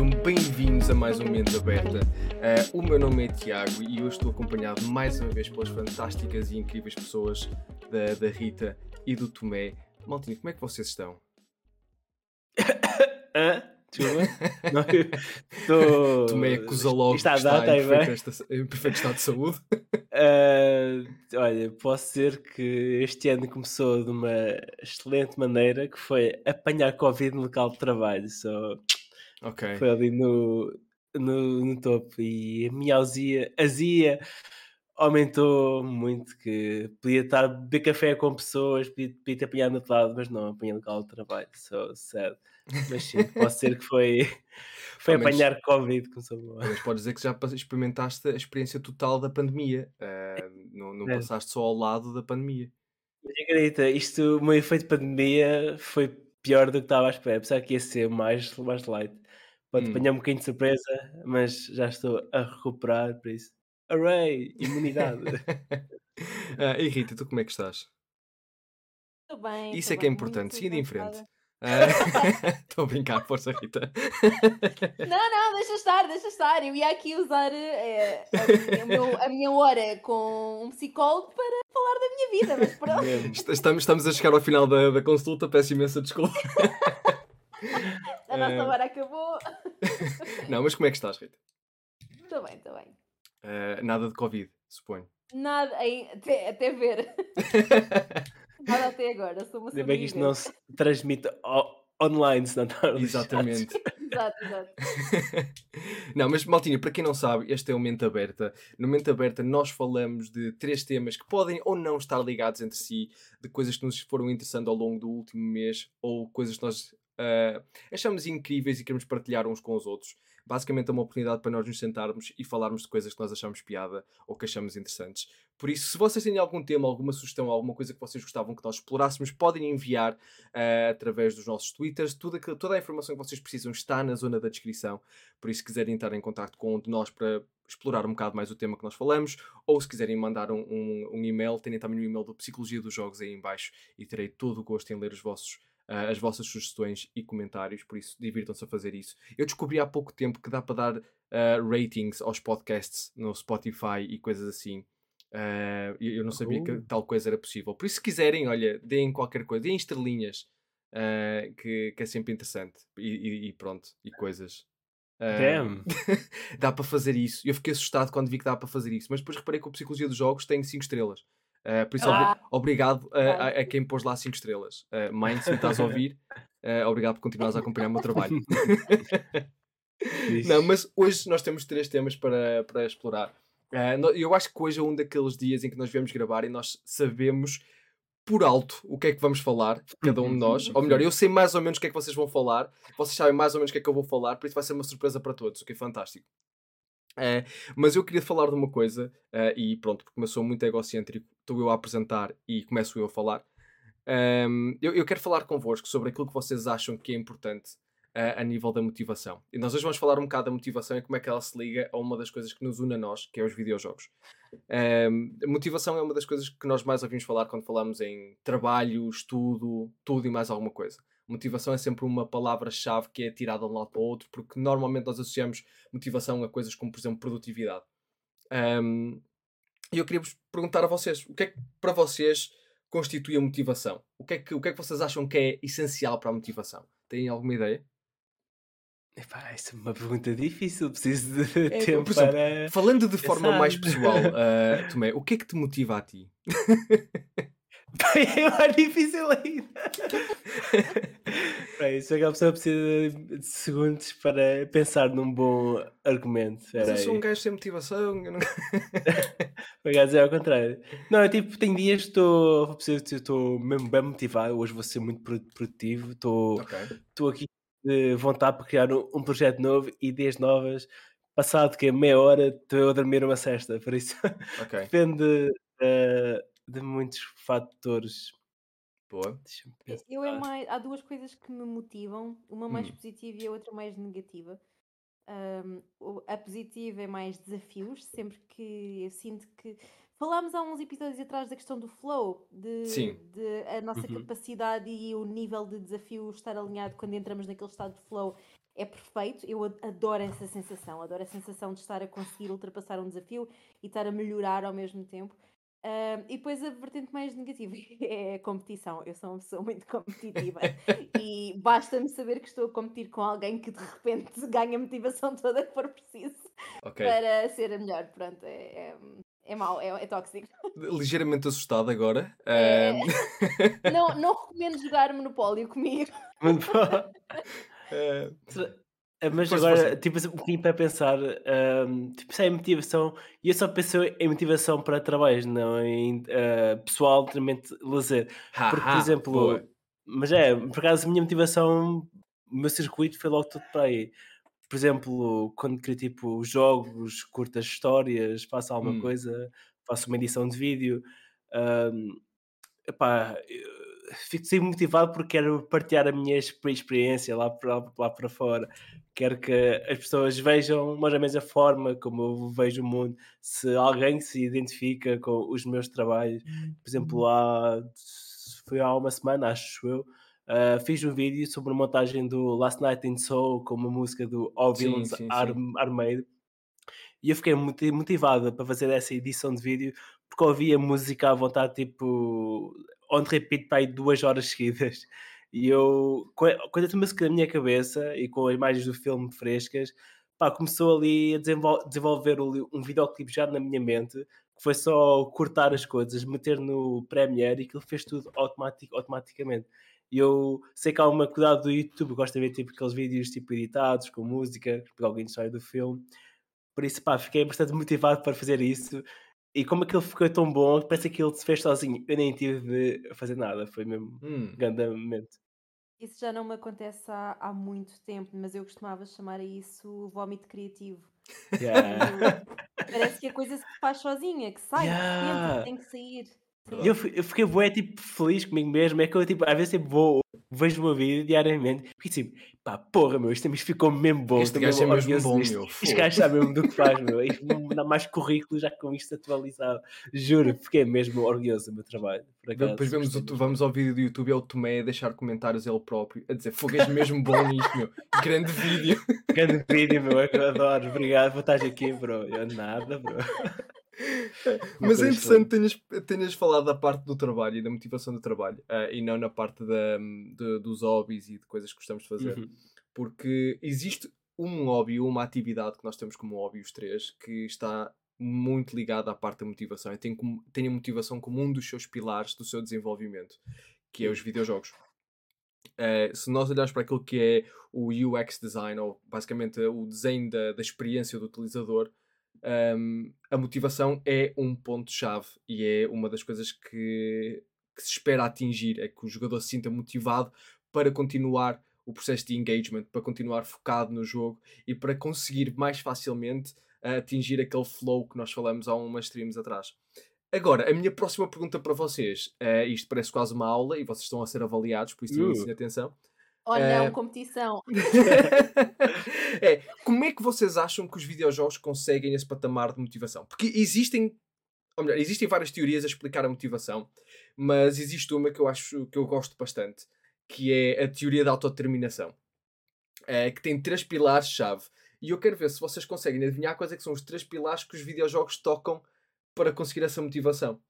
sejam bem-vindos a mais um Mente Aberta. Uh, o meu nome é Tiago e eu estou acompanhado mais uma vez pelas fantásticas e incríveis pessoas da, da Rita e do Tomé. Maltinho, como é que vocês estão? Hã? Desculpa. Não, tô... Tomé acusa logo Está que está em está bem? perfeito, em perfeito estado de saúde. Ah, olha, posso dizer que este ano começou de uma excelente maneira, que foi apanhar Covid no local de trabalho. Só Ok. foi ali no, no, no topo. E a minha azia, azia aumentou muito, que podia estar a beber café com pessoas, podia, podia ter apanhado no outro lado, mas não, apanhei no local de trabalho. Só sad. Mas sim, posso dizer que foi, foi apanhar Covid. Mas podes dizer que já experimentaste a experiência total da pandemia. Uh, não não É. passaste só ao lado da pandemia. Mas acredita, isto, o meu efeito de pandemia foi pior do que estava à espera. Pensava que ia ser mais, mais light. Pode Hum. apanhar um bocadinho de surpresa, mas já estou a recuperar, por isso. Array, imunidade. Ah, e Rita, tu como é que estás? Estou bem. Isso estou é que é bem, importante, siga em frente. cansada. Ah, Estou a brincar, força Rita. Não, não, deixa estar, deixa estar. Eu ia aqui usar eh, a, meu- a minha hora com um psicólogo para falar da minha vida, mas pronto. Estamos, estamos a chegar ao final da, da consulta, peço imensa desculpa. A nossa hora acabou. Não, mas como é que estás, Rita? Estou bem, estou bem. Ah, nada de Covid, suponho. Nada, em- até, até ver. Nada até agora. Sou uma Ainda bem que isto não se transmite online, senão está lixado. Exatamente. Exato, exato. não, mas Maltinha, para quem não sabe, este é o Mente Aberta. No Mente Aberta nós falamos de três temas que podem ou não estar ligados entre si, de coisas que nos foram interessando ao longo do último mês ou coisas que nós ah, achamos incríveis e queremos partilhar uns com os outros. Basicamente é uma oportunidade para nós nos sentarmos e falarmos de coisas que nós achamos piada ou que achamos interessantes. Por isso, se vocês têm algum tema, alguma sugestão, alguma coisa que vocês gostavam que nós explorássemos, podem enviar ah, através dos nossos twitters. Tudo toda a informação que vocês precisam está na zona da descrição. Por isso, se quiserem entrar em contato com um de nós para explorar um bocado mais o tema que nós falamos, ou se quiserem mandar um, um- um e-mail, tenham também o e-mail do Psicologia dos Jogos aí em baixo e terei todo o gosto em ler os vossos, ah, as vossas sugestões e comentários, por isso divirtam-se a fazer isso. Eu descobri há pouco tempo que dá para dar ah, ratings aos podcasts no Spotify e coisas assim. Ah, eu não sabia que Uh. tal coisa era possível. Por isso, se quiserem, olha, deem qualquer coisa, deem estrelinhas, que, que é sempre interessante. E, e- e pronto, e coisas. Damn. dá para fazer isso. Eu fiquei assustado quando vi que dá para fazer isso, mas depois reparei que a Psicologia dos Jogos tem 5 estrelas. Ah, por isso, obri- Ah. obrigado a, a- a quem pôs lá 5 estrelas. Uh, Mind, se me estás a ouvir, ah, obrigado por continuares a acompanhar o meu trabalho. Não, mas hoje nós temos três temas para, para explorar. Eu acho que hoje é um daqueles dias em que nós viemos gravar e nós sabemos por alto o que é que vamos falar, cada um de nós. Ou melhor, eu sei mais ou menos o que é que vocês vão falar, vocês sabem mais ou menos o que é que eu vou falar, por isso vai ser uma surpresa para todos, o que é fantástico. Ah, mas eu queria falar de uma coisa, ah, e pronto, porque sou muito egocêntrico, estou eu a apresentar e começo eu a falar. Ahm, eu, eu quero falar convosco sobre aquilo que vocês acham que é importante a, a nível da motivação. E nós hoje vamos falar um bocado da motivação e como é que ela se liga a uma das coisas que nos une a nós, que é os videojogos. Ahm, a motivação é uma das coisas que nós mais ouvimos falar quando falamos em trabalho, estudo, tudo e mais alguma coisa. Motivação é sempre uma palavra-chave que é tirada de um lado para o outro, porque normalmente nós associamos motivação a coisas como, por exemplo, produtividade. Ahm, E eu queria vos perguntar a vocês, o que é que para vocês constitui a motivação? O que é que, o que, é que vocês acham que é essencial para a motivação? Têm alguma ideia? Epá, isso é uma pergunta difícil, preciso de É, tempo por exemplo, para. Falando de forma mais pessoal, ah, Tomé, o que é que te motiva a ti? é mais difícil ainda. Para isso, aquela pessoa precisa de segundos para pensar num bom argumento. Mas eu sou um gajo sem motivação. eu não- Por acaso é ao contrário. Não, é tipo, tem dias que estou, dizer, estou mesmo bem motivado. Hoje vou ser muito produ- produtivo. Estou Ok. estou aqui de vontade para criar um, um projeto novo, ideias novas. Passado que é meia hora, estou a dormir uma cesta. Por isso Ok. depende eh, de muitos fatores. Boa. Eu é mais, há duas coisas que me motivam, uma mais Hum. positiva e a outra mais negativa. O- a positiva é mais desafios, sempre que eu sinto que. Falámos há uns episódios atrás da questão do flow, de, de a nossa Uhum. capacidade e o nível de desafio estar alinhado quando entramos naquele estado de flow é perfeito. Eu ad- adoro essa sensação, adoro a sensação de estar a conseguir ultrapassar um desafio e estar a melhorar ao mesmo tempo. E depois a vertente mais negativa é a competição. Eu sou uma pessoa muito competitiva e basta-me saber que estou a competir com alguém que de repente ganha a motivação toda que for preciso Ok. para ser a melhor. Pronto, é, é, é mau, é, é tóxico. Ligeiramente assustado agora. É. Não, não recomendo jogar Monopólio comigo. É, Mas Força, agora, tipo, um pouquinho para pensar, ahm, tipo, isso é motivação, e eu só penso em motivação para trabalhos, não em ah, pessoal, realmente lazer. Porque, por exemplo, boa. mas é, por acaso a minha motivação, o meu circuito foi logo tudo para aí. Por exemplo, quando crio tipo jogos, curtas histórias, faço alguma Hum. coisa, faço uma edição de vídeo, ahm, epá, eu fico sempre motivado porque quero partilhar a minha exper- experiência lá para, lá para fora. Quero que as pessoas vejam mais ou menos a forma como eu vejo o mundo. Se alguém se identifica com os meus trabalhos, por exemplo, há, foi há uma semana, acho eu, ah, fiz um vídeo sobre a montagem do Last Night in Soul com uma música do All. Arm- Armade. E eu fiquei moti- motivado para fazer essa edição de vídeo porque ouvi a música à vontade, tipo, on repeat para aí duas horas seguidas. E eu, com essa música na minha cabeça e com as imagens do filme frescas, pá, começou ali a desenvol- desenvolver um videoclipe já na minha mente, que foi só cortar as coisas, meter no Premiere e aquilo fez tudo automatic, automaticamente. E eu sei que há uma cuidado do YouTube, gosto de ver tipo, aqueles vídeos tipo, editados, com música, que alguém sai do filme. Por isso, pá, fiquei bastante motivado para fazer isso. E como aquilo ficou tão bom, parece que ele se fez sozinho. Eu nem tive de fazer nada, foi mesmo Hum. grande momento. Isso já não me acontece há, há muito tempo, mas eu costumava chamar a isso vómito criativo. Yeah. Parece que a coisa se faz sozinha, que sai, Yeah. e tem que sair. Eu, eu fiquei bué, tipo, feliz comigo mesmo. É que eu, tipo, às vezes tipo, vou, vejo o meu vídeo diariamente e tipo, pá, porra, meu, isto isto ficou mesmo bom. Este gajo é mesmo bom, disto. meu, Este gajo sabe mesmo do que faz, meu. Isto não me dá mais currículo já com isto atualizado. Juro, fiquei mesmo orgulhoso do meu trabalho. Acaso, Depois vemos o, vamos ao vídeo do YouTube, é o Tomé a deixar comentários ele próprio, a dizer fogo és mesmo bom nisto, meu. Grande vídeo. Grande vídeo, meu, eu adoro. Obrigado por estás aqui, bro. Eu nada, bro. Mas é interessante tenhas, tenhas falado da parte do trabalho e da motivação do trabalho ah, e não na parte da, de- dos hobbies e de coisas que gostamos de fazer. Uhum. Porque existe um hobby, uma atividade que nós temos como hobby, os três, que está muito ligada à parte da motivação e tem, como, a motivação como um dos seus pilares do seu desenvolvimento, que é os videojogos. Eh, se nós olharmos para aquilo que é o UX design, ou basicamente o desenho da, da experiência do utilizador, um, a motivação é um ponto-chave e é uma das coisas que, que se espera atingir, é que o jogador se sinta motivado para continuar o processo de engagement, para continuar focado no jogo e para conseguir mais facilmente uh, atingir aquele flow que nós falamos há umas streams atrás. Agora, a minha próxima pergunta para vocês, eh, isto parece quase uma aula e vocês estão a ser avaliados, por isso tenham Uh. em atenção. Oh Eh, não, competição. é, como é que vocês acham que os videojogos conseguem esse patamar de motivação? Porque existem, ou melhor, existem várias teorias a explicar a motivação, mas existe uma que eu acho que eu gosto bastante, que é a teoria da autodeterminação, eh, que tem três pilares-chave. E eu quero ver se vocês conseguem adivinhar quais é que são os três pilares que os videojogos tocam para conseguir essa motivação.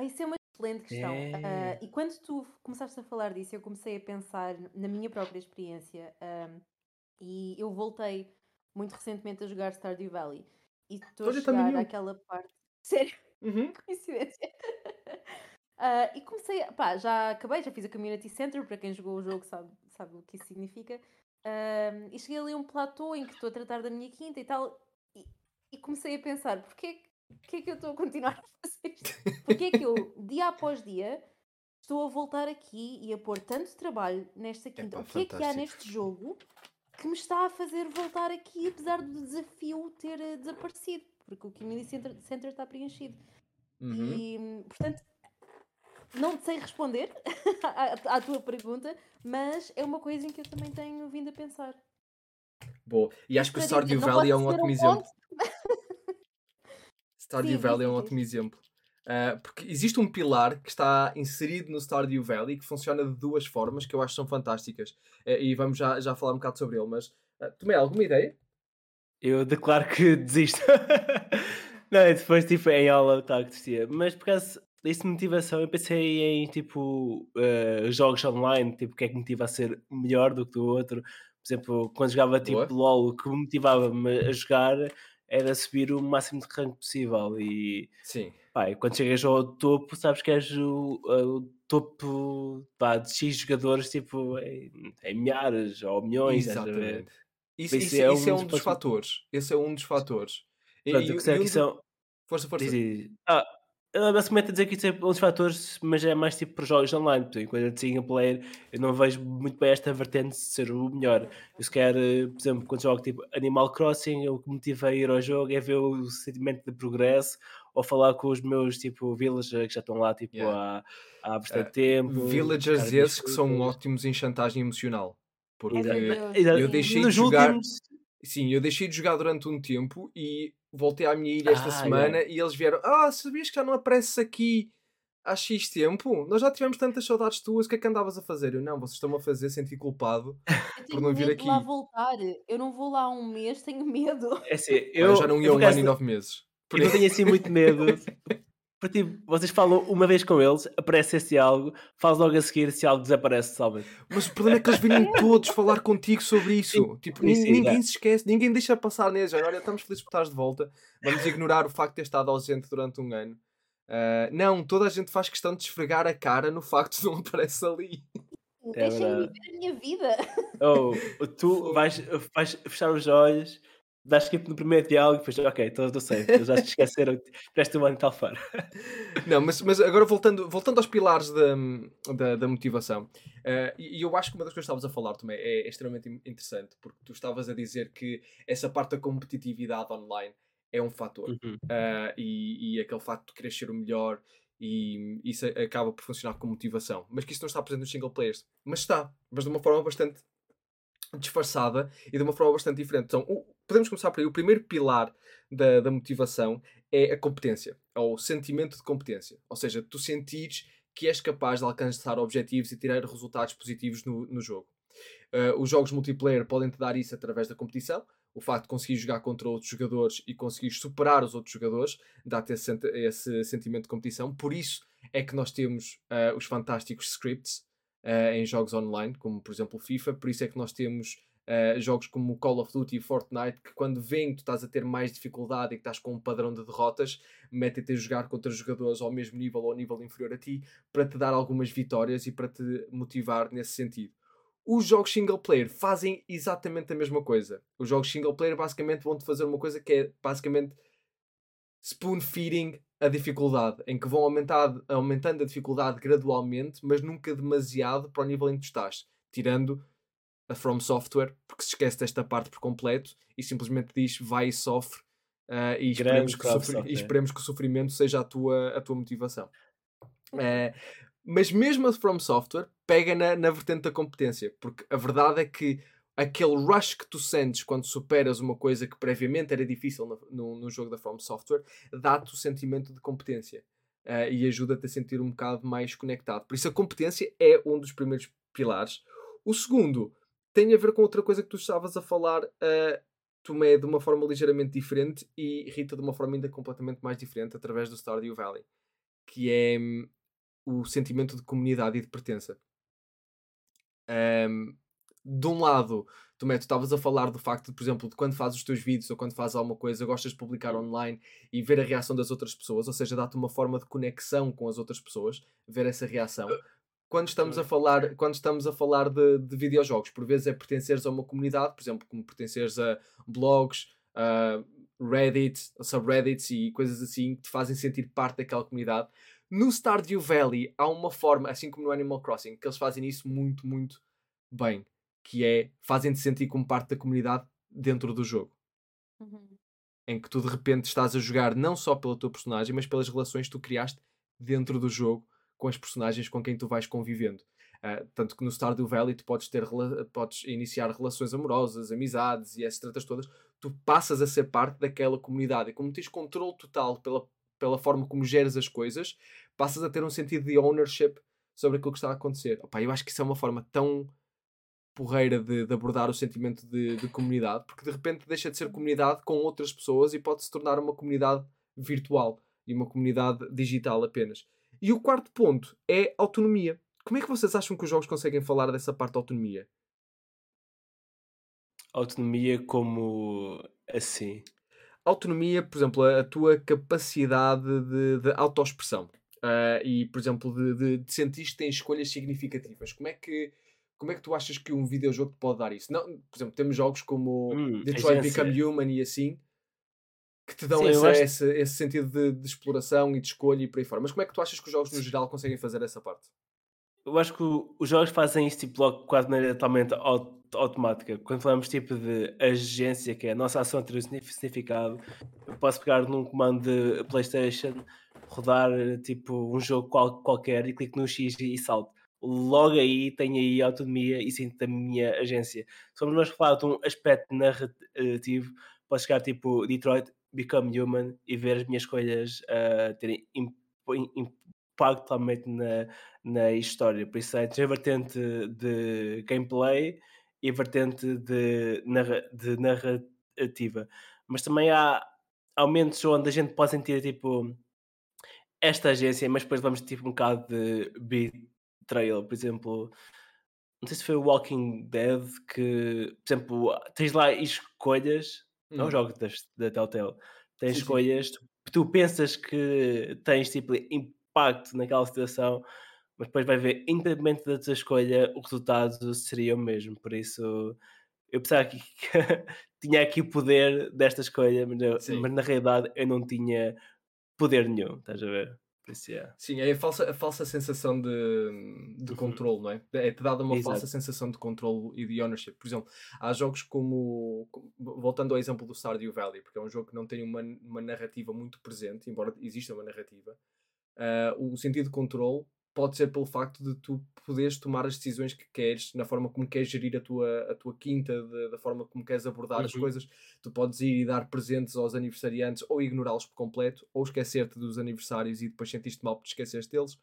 Isso é uma excelente questão. É. Ah, e quando tu começaste a falar disso, eu comecei a pensar na minha própria experiência. ahm, e eu voltei muito recentemente a jogar Stardew Valley. E estou a chegar àquela parte. Sério, Uhum. coincidência. Ah, e comecei, a, pá, já acabei, já fiz a Community Center, para quem jogou o jogo sabe, sabe o que isso significa. Ahm, e cheguei ali a um platô em que estou a tratar da minha quinta e tal, e, e comecei a pensar, porquê, porquê é que eu estou a continuar a fazer isto? Porquê é que eu, dia após dia, estou a voltar aqui e a pôr tanto trabalho nesta quinta? Epá, o que é que há neste jogo que me está a fazer voltar aqui, apesar do desafio ter eh, desaparecido? Porque o Community Center, Center está preenchido. Uhum. E, portanto, não sei responder à, à tua pergunta, mas é uma coisa em que eu também tenho vindo a pensar. Boa. E acho que o não Valley é um ótimo um exemplo. Stardew Sim, Valley é um ótimo exemplo. Uh, porque existe um pilar que está inserido no Stardew Valley que funciona de duas formas que eu acho que são fantásticas. Uh, e vamos já, já falar um bocado sobre ele. Mas, uh, Tomé, alguma ideia? Eu declaro que desisto. não, depois, tipo, em aula, tá, que desistia. Mas por causa dessa motivação, eu pensei em, tipo, uh, jogos online, tipo, o que é que me motiva a ser melhor do que o outro. Por exemplo, quando jogava, tipo, Boa. LOL, o que me motivava-me a jogar era subir o máximo de rank possível. E, Sim. Pá, quando chegas ao topo, sabes que és o, o topo pá, de X jogadores, tipo, em, em milhares ou milhões. Exatamente. Isso, isso, isso, é, um, é um dos fatores. Esse é um dos fatores. Pronto, e, e, e um que são... Força, força. Diz, diz. Ah, basicamente a dizer que isso é um dos fatores, mas é mais tipo para jogos online. Porque enquanto de single player, eu não vejo muito bem esta vertente de ser o melhor. Eu se quer, por exemplo, quando jogo tipo Animal Crossing, o que me motiva a ir ao jogo é ver o sentimento de progresso ou falar com os meus tipo villagers que já estão lá tipo yeah. há, há bastante uh, tempo. Villagers esses que são ótimos em chantagem emocional. Porque é eu deixei de jogar. Últimos... Sim, eu deixei de jogar durante um tempo e voltei à minha ilha esta ah, semana yeah. e eles vieram. Ah, sabias que já não apareces aqui há X tempo? Nós já tivemos tantas saudades tuas, o que é que andavas a fazer? Eu não, vocês estão-me a fazer sentir culpado por não vir aqui. lá voltar. Eu não vou lá há um mês, tenho medo. É assim, eu, eu já não ia um ano e nove meses. Por eu tenho assim muito medo. Porque tipo, vocês falam uma vez com eles, aparece esse algo, faz logo a seguir se algo desaparece, sabe? Mas o problema é que eles vêm todos falar contigo sobre isso. Sim, tipo, sim, ninguém se esquece, ninguém deixa passar neles. Olha, estamos felizes por estares de volta. Vamos ignorar o facto de ter estado ausente durante um ano. Uh, não, toda a gente faz questão de esfregar a cara no facto de não aparecer ali. É Deixem-me viver a minha vida. Oh, tu vais, vais fechar os olhos dás skip no primeiro diálogo e depois, ok, estou safe, já te esqueceram, presta um ano tal fora. Não, mas, mas agora voltando, voltando aos pilares da, da, da motivação, uh, e eu acho que uma das coisas que estavas a falar também é, é extremamente interessante, porque tu estavas a dizer que essa parte da competitividade online é um fator, uhum. uh, e, e aquele facto de querer ser o melhor e isso acaba por funcionar como motivação. Mas que isso não está presente nos single players. Mas está, mas de uma forma bastante disfarçada e de uma forma bastante diferente. Então, o, podemos começar por aí. O primeiro pilar da, da motivação é a competência, é o sentimento de competência. Ou seja, tu sentires que és capaz de alcançar objetivos e tirar resultados positivos no, no jogo. Uh, os jogos multiplayer podem te dar isso através da competição. O facto de conseguir jogar contra outros jogadores e conseguir superar os outros jogadores dá-te esse, esse, sentimento de competição. Por isso é que nós temos uh, os fantásticos scripts uh, em jogos online, como por exemplo o FIFA. Por isso é que nós temos Uh, jogos como Call of Duty e Fortnite, que quando vêm tu estás a ter mais dificuldade e que estás com um padrão de derrotas, metem-te a jogar contra jogadores ao mesmo nível ou ao nível inferior a ti, para te dar algumas vitórias e para te motivar nesse sentido. Os jogos single player fazem exatamente a mesma coisa. Os jogos single player basicamente vão-te fazer uma coisa que é basicamente spoon feeding a dificuldade, em que vão aumentar, aumentando a dificuldade gradualmente, mas nunca demasiado para o nível em que tu estás, tirando a From Software, porque se esquece desta parte por completo e simplesmente diz vai e sofre uh, e, esperemos que e, esperemos que o sofrimento seja a tua, a tua motivação. Uh, mas mesmo a From Software pega na, na vertente da competência, porque a verdade é que aquele rush que tu sentes quando superas uma coisa que previamente era difícil no, no, no jogo da From Software dá-te o sentimento de competência uh, e ajuda-te a sentir um bocado mais conectado. Por isso, a competência é um dos primeiros pilares. O segundo tem a ver com outra coisa que tu estavas a falar, uh, Tomé, de uma forma ligeiramente diferente e Rita de uma forma ainda completamente mais diferente através do Stardew Valley, que é um, o sentimento de comunidade e de pertença. Um, de um lado, Tomé, tu estavas a falar do facto de, por exemplo, de quando fazes os teus vídeos ou quando fazes alguma coisa, gostas de publicar online e ver a reação das outras pessoas, ou seja, dá-te uma forma de conexão com as outras pessoas, ver essa reação quando estamos a falar, quando estamos a falar de, de videojogos. Por vezes é pertenceres a uma comunidade, por exemplo, como pertenceres a blogs, a Reddit, subreddits e coisas assim que te fazem sentir parte daquela comunidade. No Stardew Valley há uma forma, assim como no Animal Crossing, que eles fazem isso muito, muito bem, que é fazem-te sentir como parte da comunidade dentro do jogo. Uhum. Em que tu de repente estás a jogar não só pela tua personagem, mas pelas relações que tu criaste dentro do jogo com as personagens com quem tu vais convivendo. Uh, tanto que no Stardew Valley tu podes, ter, podes iniciar relações amorosas, amizades e essas tratas todas, tu passas a ser parte daquela comunidade. E como tens controle total pela pela forma como geres as coisas, passas a ter um sentido de ownership sobre aquilo que está a acontecer. Opa, eu acho que isso é uma forma tão porreira de, de abordar o sentimento de, de, comunidade, porque de repente deixa de ser comunidade com outras pessoas e pode se tornar uma comunidade virtual e uma comunidade digital apenas. E o quarto ponto é autonomia. Como é que vocês acham que os jogos conseguem falar dessa parte da autonomia? Autonomia como assim? Autonomia, por exemplo, a, a tua capacidade de, de autoexpressão. Uh, e, por exemplo, de, de, de sentir que tens escolhas significativas. Como é que como é que tu achas que um videojogo te pode dar isso? Não, por exemplo, temos jogos como hum, Detroit Become Human e assim que te dão Sim, esse, acho... esse, esse, sentido de, de, exploração e de escolha e por aí fora. Mas como é que tu achas que os jogos no geral conseguem fazer essa parte? Eu acho que os jogos fazem isso tipo, logo quase de maneira totalmente automática. Quando falamos tipo de agência, que é a nossa ação ter um significado, eu posso pegar num comando de PlayStation, rodar tipo um jogo qual, qualquer e clico no X e salto. Logo aí tenho aí autonomia e sinto a minha agência. Se formos nós falar de um aspecto narrativo, posso chegar tipo Detroit Become Human e ver as minhas escolhas uh, terem impacto totalmente na, na história. Por isso é a vertente de gameplay e a vertente de, narra, de narrativa. Mas também há aumentos onde a gente pode sentir tipo esta agência, mas depois vamos tipo um bocado de betrayal, por exemplo. Não sei se foi o Walking Dead que, por exemplo, tens lá escolhas não hum. jogo da, da Telltale. Tens sim, escolhas, tu, tu, pensas que tens tipo impacto naquela situação, mas depois vai ver, independente da tua escolha, o resultado seria o mesmo. Por isso, eu pensava que, tinha aqui o poder desta escolha, mas, eu, mas na realidade eu não tinha poder nenhum, estás a ver? Yeah. Sim, é a falsa, a falsa sensação de, de uhum. controle, não é? É-te dada uma Exato. falsa sensação de controle e de ownership. Por exemplo, há jogos como. Voltando ao exemplo do Stardew Valley, porque é um jogo que não tem uma, uma narrativa muito presente, embora exista uma narrativa. Uh, o sentido de controle pode ser pelo facto de tu poderes tomar as decisões que queres, na forma como queres gerir a tua, a tua quinta, de, da forma como queres abordar uhum. as coisas. Tu podes ir e dar presentes aos aniversariantes ou ignorá-los por completo, ou esquecer-te dos aniversários e depois sentiste mal por te esqueceres deles.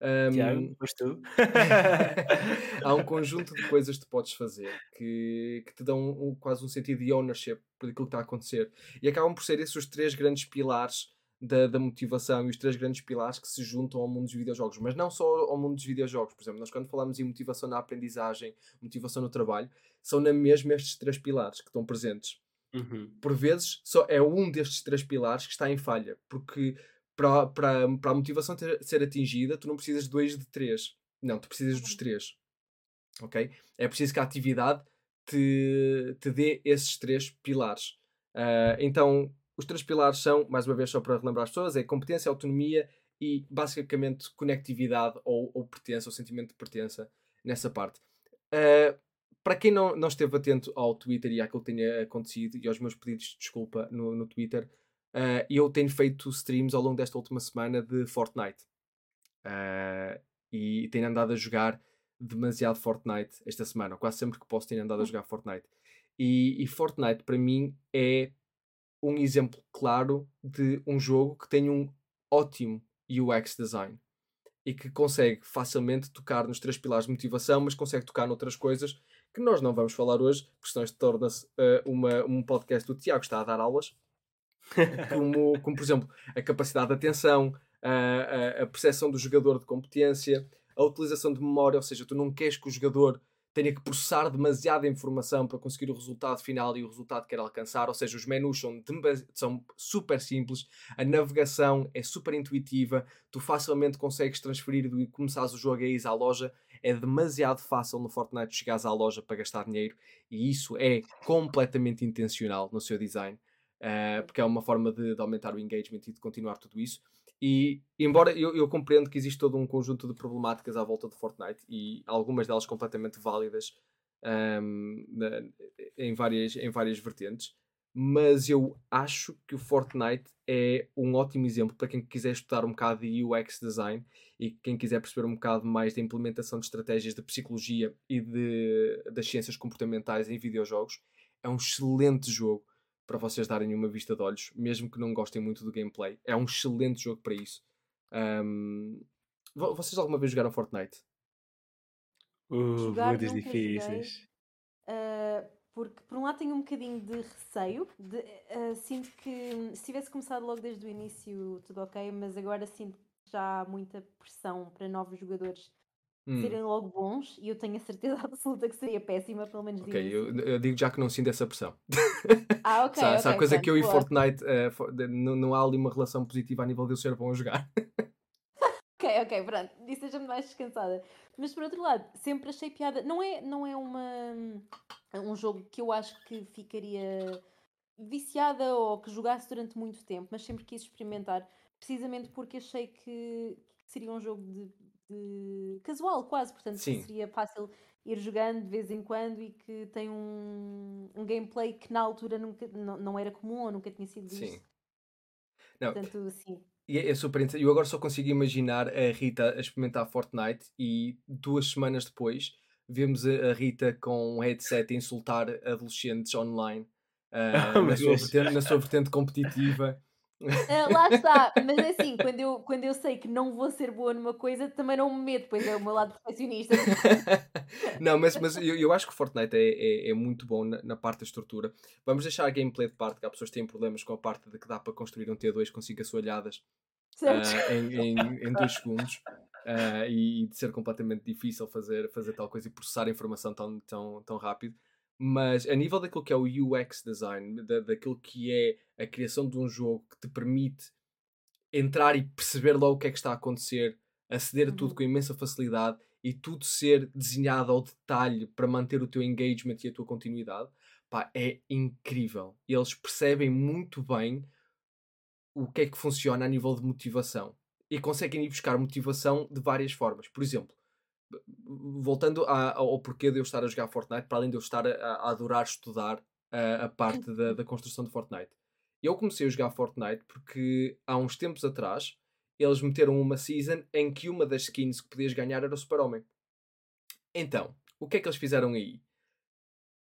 Um, Tiago, mas tu? há um conjunto de coisas que podes fazer que, que te dão um, quase um sentido de ownership por aquilo que está a acontecer. E acabam por ser esses os três grandes pilares da, da, motivação e os três grandes pilares que se juntam ao mundo dos videojogos, mas não só ao mundo dos videojogos. Por exemplo, nós quando falamos em motivação na aprendizagem, motivação no trabalho, são na mesma estes três pilares que estão presentes. Uhum. Por vezes, só é um destes três pilares que está em falha, porque para, para, para a motivação ter, ser atingida, tu não precisas de dois de três. Não, tu precisas dos três. Ok? É preciso que a atividade te, te dê esses três pilares. Uh, então, os três pilares são, mais uma vez, só para relembrar as pessoas, é competência, autonomia e basicamente conectividade ou, ou pertença, ou sentimento de pertença nessa parte. Uh, para quem não, não esteve atento ao Twitter e àquilo que tenha acontecido e aos meus pedidos de desculpa no, no Twitter, uh, eu tenho feito streams ao longo desta última semana de Fortnite. Uh, e tenho andado a jogar demasiado Fortnite esta semana. Quase sempre que posso tenho andado a hum. jogar Fortnite. E, e Fortnite para mim é um exemplo claro de um jogo que tem um ótimo UX design e que consegue facilmente tocar nos três pilares de motivação, mas consegue tocar noutras coisas que nós não vamos falar hoje, porque senão isto torna-se uh, uma, um podcast do Tiago está a dar aulas, como, como por exemplo a capacidade de atenção, a, a, a percepção do jogador de competência, a utilização de memória, ou seja, tu não queres que o jogador tenha que processar demasiada informação para conseguir o resultado final e o resultado que quer alcançar, ou seja, os menus são, são super simples, a navegação é super intuitiva, tu facilmente consegues transferir do começares o jogo a à loja, é demasiado fácil no Fortnite chegares à loja para gastar dinheiro e isso é completamente intencional no seu design, uh, porque é uma forma de, de aumentar o engagement e de continuar tudo isso. E, embora eu, eu, compreendo que existe todo um conjunto de problemáticas à volta de Fortnite e algumas delas completamente válidas um, na, em, várias, em várias vertentes, mas eu acho que o Fortnite é um ótimo exemplo para quem quiser estudar um bocado de UX design e quem quiser perceber um bocado mais da implementação de estratégias de psicologia e de, das ciências comportamentais em videojogos. É um excelente jogo para vocês darem uma vista de olhos, mesmo que não gostem muito do gameplay. É um excelente jogo para isso. Um, vocês alguma vez jogaram Fortnite? Uh, Jogar muitas difíceis. Uh, porque por um lado tenho um bocadinho de receio, de, uh, sinto que se tivesse começado logo desde o início tudo ok, mas agora sinto que já há muita pressão para novos jogadores hum. serem logo bons e eu tenho a certeza absoluta que seria péssima, pelo menos Ok, eu, eu, digo já que não sinto essa pressão. Ah, ok. Sabe, okay, coisa que eu e Fortnite uh, não, não há ali uma relação positiva a nível de eu ser bom a jogar. ok, ok, pronto, disso já me mais descansada. Mas por outro lado, sempre achei piada. Não é, não é uma, um jogo que eu acho que ficaria viciada ou que jogasse durante muito tempo, mas sempre quis experimentar, precisamente porque achei que, que seria um jogo de, de casual, quase, portanto seria fácil ir jogando de vez em quando e que tem um, um gameplay que na altura nunca, não, não era comum ou nunca tinha sido visto. Sim. Não, portanto, sim. E é, é super interessante. Eu agora só consigo imaginar a Rita a experimentar Fortnite e duas semanas depois vemos a Rita com um headset a insultar adolescentes online uh, na, sua vertente, na sua vertente competitiva. Uh, lá está, mas é assim, quando eu, quando eu sei que não vou ser boa numa coisa, também não me medo, pois é o meu lado perfeccionista. não, mas, mas eu, eu acho que Fortnite é, é, é muito bom na, na, parte da estrutura. Vamos deixar a gameplay de parte, que há pessoas que têm problemas com a parte de que dá para construir um T2 com 5 assoalhadas uh, em, em, em dois segundos. Uh, e, de ser completamente difícil fazer, fazer tal coisa e processar informação tão, tão, tão rápido mas a nível daquilo que é o UX design, da, daquilo que é a criação de um jogo que te permite entrar e perceber logo o que é que está a acontecer, aceder a tudo uhum. com imensa facilidade e tudo ser desenhado ao detalhe para manter o teu engagement e a tua continuidade, pá, é incrível. Eles percebem muito bem o que é que funciona a nível de motivação e conseguem ir buscar motivação de várias formas. Por exemplo, voltando a, ao porquê de eu estar a jogar Fortnite, para além de eu estar a, a adorar estudar a, a parte da, da, construção de Fortnite. Eu comecei a jogar Fortnite porque há uns tempos atrás eles meteram uma season em que uma das skins que podias ganhar era o Super-Homem. Então, o que é que eles fizeram aí?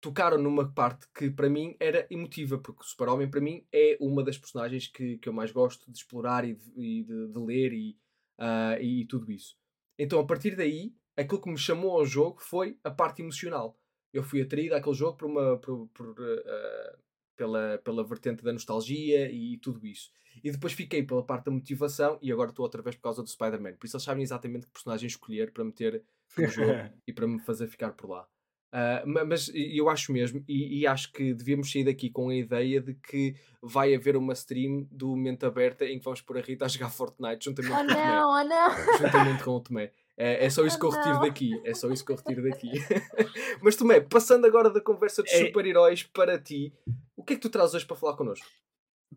Tocaram numa parte que para mim era emotiva, porque o Super-Homem para mim é uma das personagens que, que eu mais gosto de explorar e de, e de, de ler e, uh, e tudo isso. Então, a partir daí, aquilo que me chamou ao jogo foi a parte emocional. Eu fui atraído àquele jogo por uma, por, por, uh, pela, pela vertente da nostalgia e tudo isso. E depois fiquei pela parte da motivação e agora estou outra vez por causa do Spider-Man. Por isso eles sabem exatamente que personagem escolher para meter no jogo e para me fazer ficar por lá. Uh, mas eu acho mesmo, e, e, acho que devíamos sair daqui com a ideia de que vai haver uma stream do momento aberta em que vamos pôr a Rita a jogar Fortnite juntamente, oh, com, não, o Oh, não. juntamente com o Tomé. É, é só isso que eu retiro daqui. É só isso que eu retiro daqui. Mas Tomé, passando agora da conversa de é. super-heróis para ti, o que é que tu trazes hoje para falar connosco?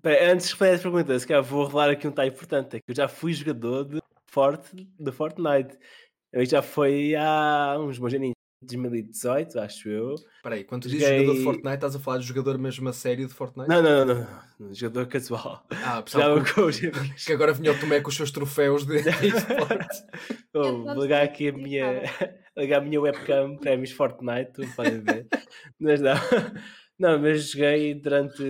antes de responder essa pergunta, se calhar vou revelar aqui um detalhe importante: é que eu já fui jogador de, Forte, de Fortnite. Eu já foi há uns bons aninhos. 2018, acho eu. Espera aí, quando tu dizes jogador de Fortnite, estás a falar de jogador mesmo a sério de Fortnite? Não, não, não, não. jogador casual. Ah, pessoal, que, que agora vinha o Tomé com os seus troféus de esporte. oh, vou ligar aqui a minha, ligar a minha webcam prémios Fortnite, tu podem ver. mas não. Não, mas joguei durante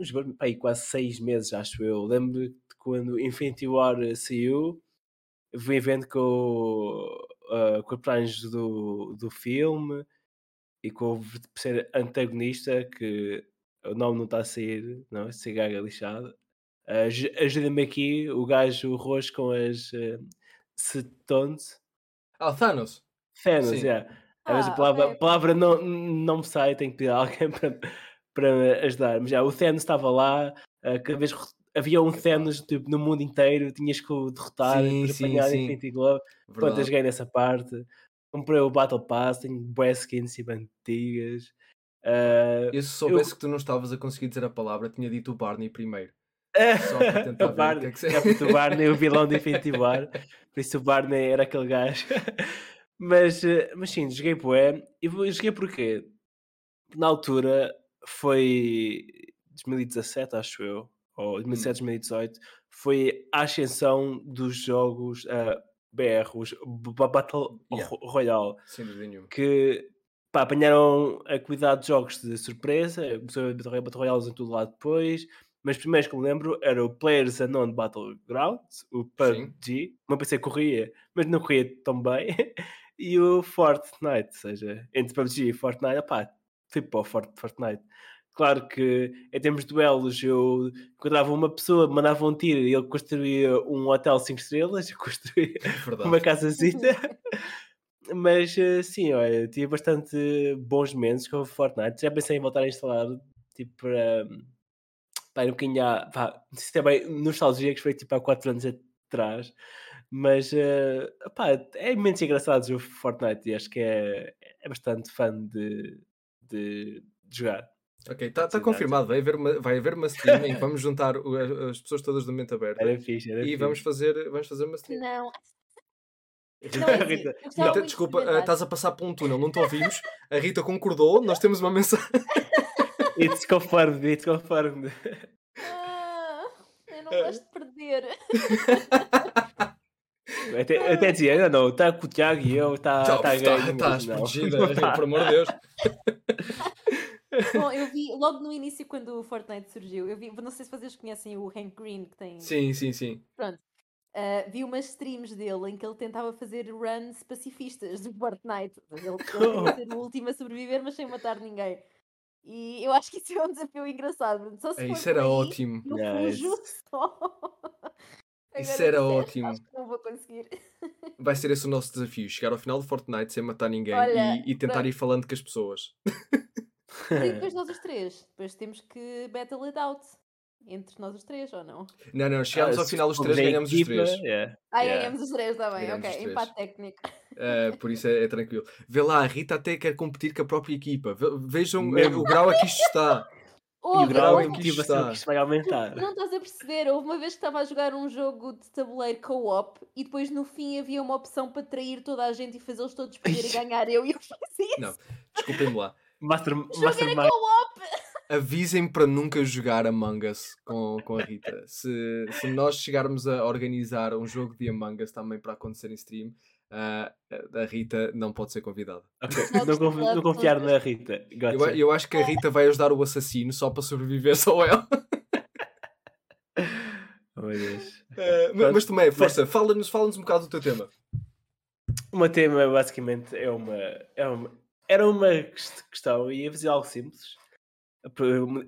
uns pá, quase seis meses, acho eu. Lembro de quando Infinity War saiu, fui vendo com o uh, com a personagens do, do filme e com o ser antagonista, que o nome não está a sair, não, esse gaga lixado. Uh, Ajuda-me aqui, o gajo roxo com as uh, Cetones. Ah, Thanos. Thanos, é. Yeah. Ah, a palavra, okay. palavra não, não me sai, tenho que pedir a alguém para, para ajudar. Mas já, o Thanos estava lá, uh, cada vez havia um Thanos tipo, no mundo inteiro, tinhas que o derrotar sim, sim, apanhar sim. Infinity Glove. Pronto, eu joguei nessa parte. Comprei o Battle Pass, tenho boas skins tipo, antigas. Uh, eu se soubesse eu... que tu não estavas a conseguir dizer a palavra, tinha dito o Barney primeiro. Só para tentar o Barney, que é que... o Barney, o vilão do Infinity War. Por isso o Barney era aquele gajo. mas, eh, mas sim, joguei bué. E joguei porquê? Na altura foi 2017, acho eu ou 2017, 2018, hum. foi a ascensão dos jogos uh, BR, os Battle yeah. Royale. Sem dúvida nenhuma. Que pá, apanharam a qualidade de jogos de surpresa, começou a Battle Royales em todo lado depois, mas primeiros que me lembro era o Players Unknown Battlegrounds, o PUBG, uma PC corria, mas não corria tão bem, e o Fortnite, ou seja, entre PUBG e Fortnite, pá, fui para o Fortnite. Claro que em termos de duelos eu encontrava uma pessoa, mandava um tiro e ele construía um hotel 5 estrelas, eu construía Verdade. uma casazita. Mas eh, sim, olha, tive bastante bons momentos com o Fortnite. Já pensei em voltar a instalar, tipo, para. Pá, um bocadinho há. Pá, é bem nostalgia, que foi tipo há 4 anos atrás. Mas, eh, pá, é momentos engraçados o Fortnite e acho que é, é bastante fã de, de, de jogar. Ok, está tá Atividades. confirmado. Vai haver, uma, vai haver uma stream em que vamos juntar o- as, as pessoas todas do Mente Aberta Era fixe, era e fixe. vamos fazer, vamos fazer uma stream. Não. Rita, Não, é Rita, Rita, desculpa, ah, experimentar. estás a passar por um túnel, não te ouvimos. A Rita concordou, nós temos uma mensagem. It's confirmed, it's confirmed. Ah, eu não É. gosto de perder. Até, até dizia, não, não, está com o Tiago e eu, está Tá, tá tá, mas não, protegida, não Rita, tá. Bom, eu vi logo no início quando o Fortnite surgiu, eu vi, não sei se vocês conhecem o Hank Green que tem. Sim, sim, sim. Pronto. Ah, vi umas streams dele em que ele tentava fazer runs pacifistas do Fortnite. Ele, ele queria ser o último a sobreviver, mas sem matar ninguém. E eu acho que isso é um desafio engraçado. Só se É, for isso era aí, ótimo. Eu fujo só. Isso era de resto, ótimo. Acho que não vou conseguir. Vai ser esse o nosso desafio: chegar ao final do Fortnite sem matar ninguém Olha, e, e tentar pronto. ir falando com as pessoas. E depois nós os três. Depois temos que battle it out. Entre nós os três, ou não? Não, não, chegámos Ah, ao final os três, ganhamos os equipa, três. yeah, Ah, yeah. ganhamos os três, está bem. Ganhamos Ok, os empate técnico. Uh, por isso é, é tranquilo. Vê lá, a Rita até quer competir com a própria equipa. Ve- Vejam Mesmo. o grau a que isto está. E o grau em de não- que isto motivação está. que isto vai aumentar. Não estás a perceber, houve uma vez que estava a jogar um jogo de tabuleiro co-op e depois no fim havia uma opção para trair toda a gente e fazê-los todos poderem ganhar eu e eu fazia Não, desculpem-me lá. Master, Mastermind. co-op! Avisem para nunca jogar Among Us com, com a Rita. Se, se nós chegarmos a organizar um jogo de Among Us também para acontecer em stream, uh, a Rita não pode ser convidada. Ok, Jogos Não, de confi- não confiar na Rita. Eu, Gotcha. eu acho que a Rita vai ajudar o assassino só para sobreviver só ela. Oh, meu Deus. Uh, mas, mas Tomé, força, fala-nos fala um bocado do teu tema. O meu tema basicamente é uma, é uma era uma quest- questão e ia fazer algo simples.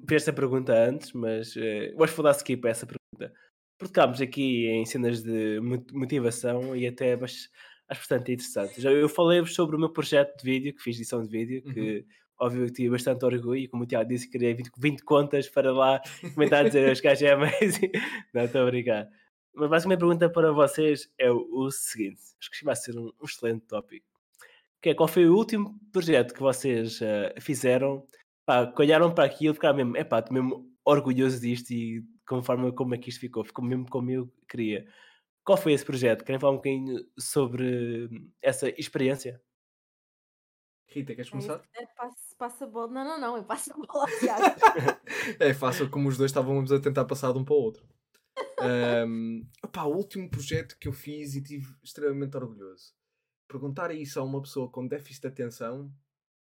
Fiz esta pergunta antes, mas eu acho que vou dar skip a essa pergunta. Porque aqui em cenas de mo- motivação e até mas acho bastante interessante. Já eu falei-vos sobre o meu projeto de vídeo, que fiz edição de vídeo, que óbvio que tive bastante orgulho e como o Tiago disse, criei 20, 20 contas para lá comentar dizer os gajos é amazing. Não, estou a brincar. Mas basicamente a minha pergunta para vocês é o, o seguinte: acho que vai ser um, um excelente tópico. Que é, qual foi o último projeto que vocês eh, fizeram? Pá, que olharam para aquilo e ficaram mesmo, é pá, estou mesmo orgulhoso disto e conforme como é que isto ficou, ficou mesmo como eu queria. Qual foi esse projeto? Querem falar um bocadinho sobre hum, essa experiência? Rita, queres É começar? é, passa, passa a bola. Não, não, não, eu passo a bola ao Tiago. É fácil, como os dois estávamos a tentar passar de um para o outro. Um, opá, o último projeto que eu fiz e tive extremamente orgulhoso. Perguntar isso a uma pessoa com déficit de atenção,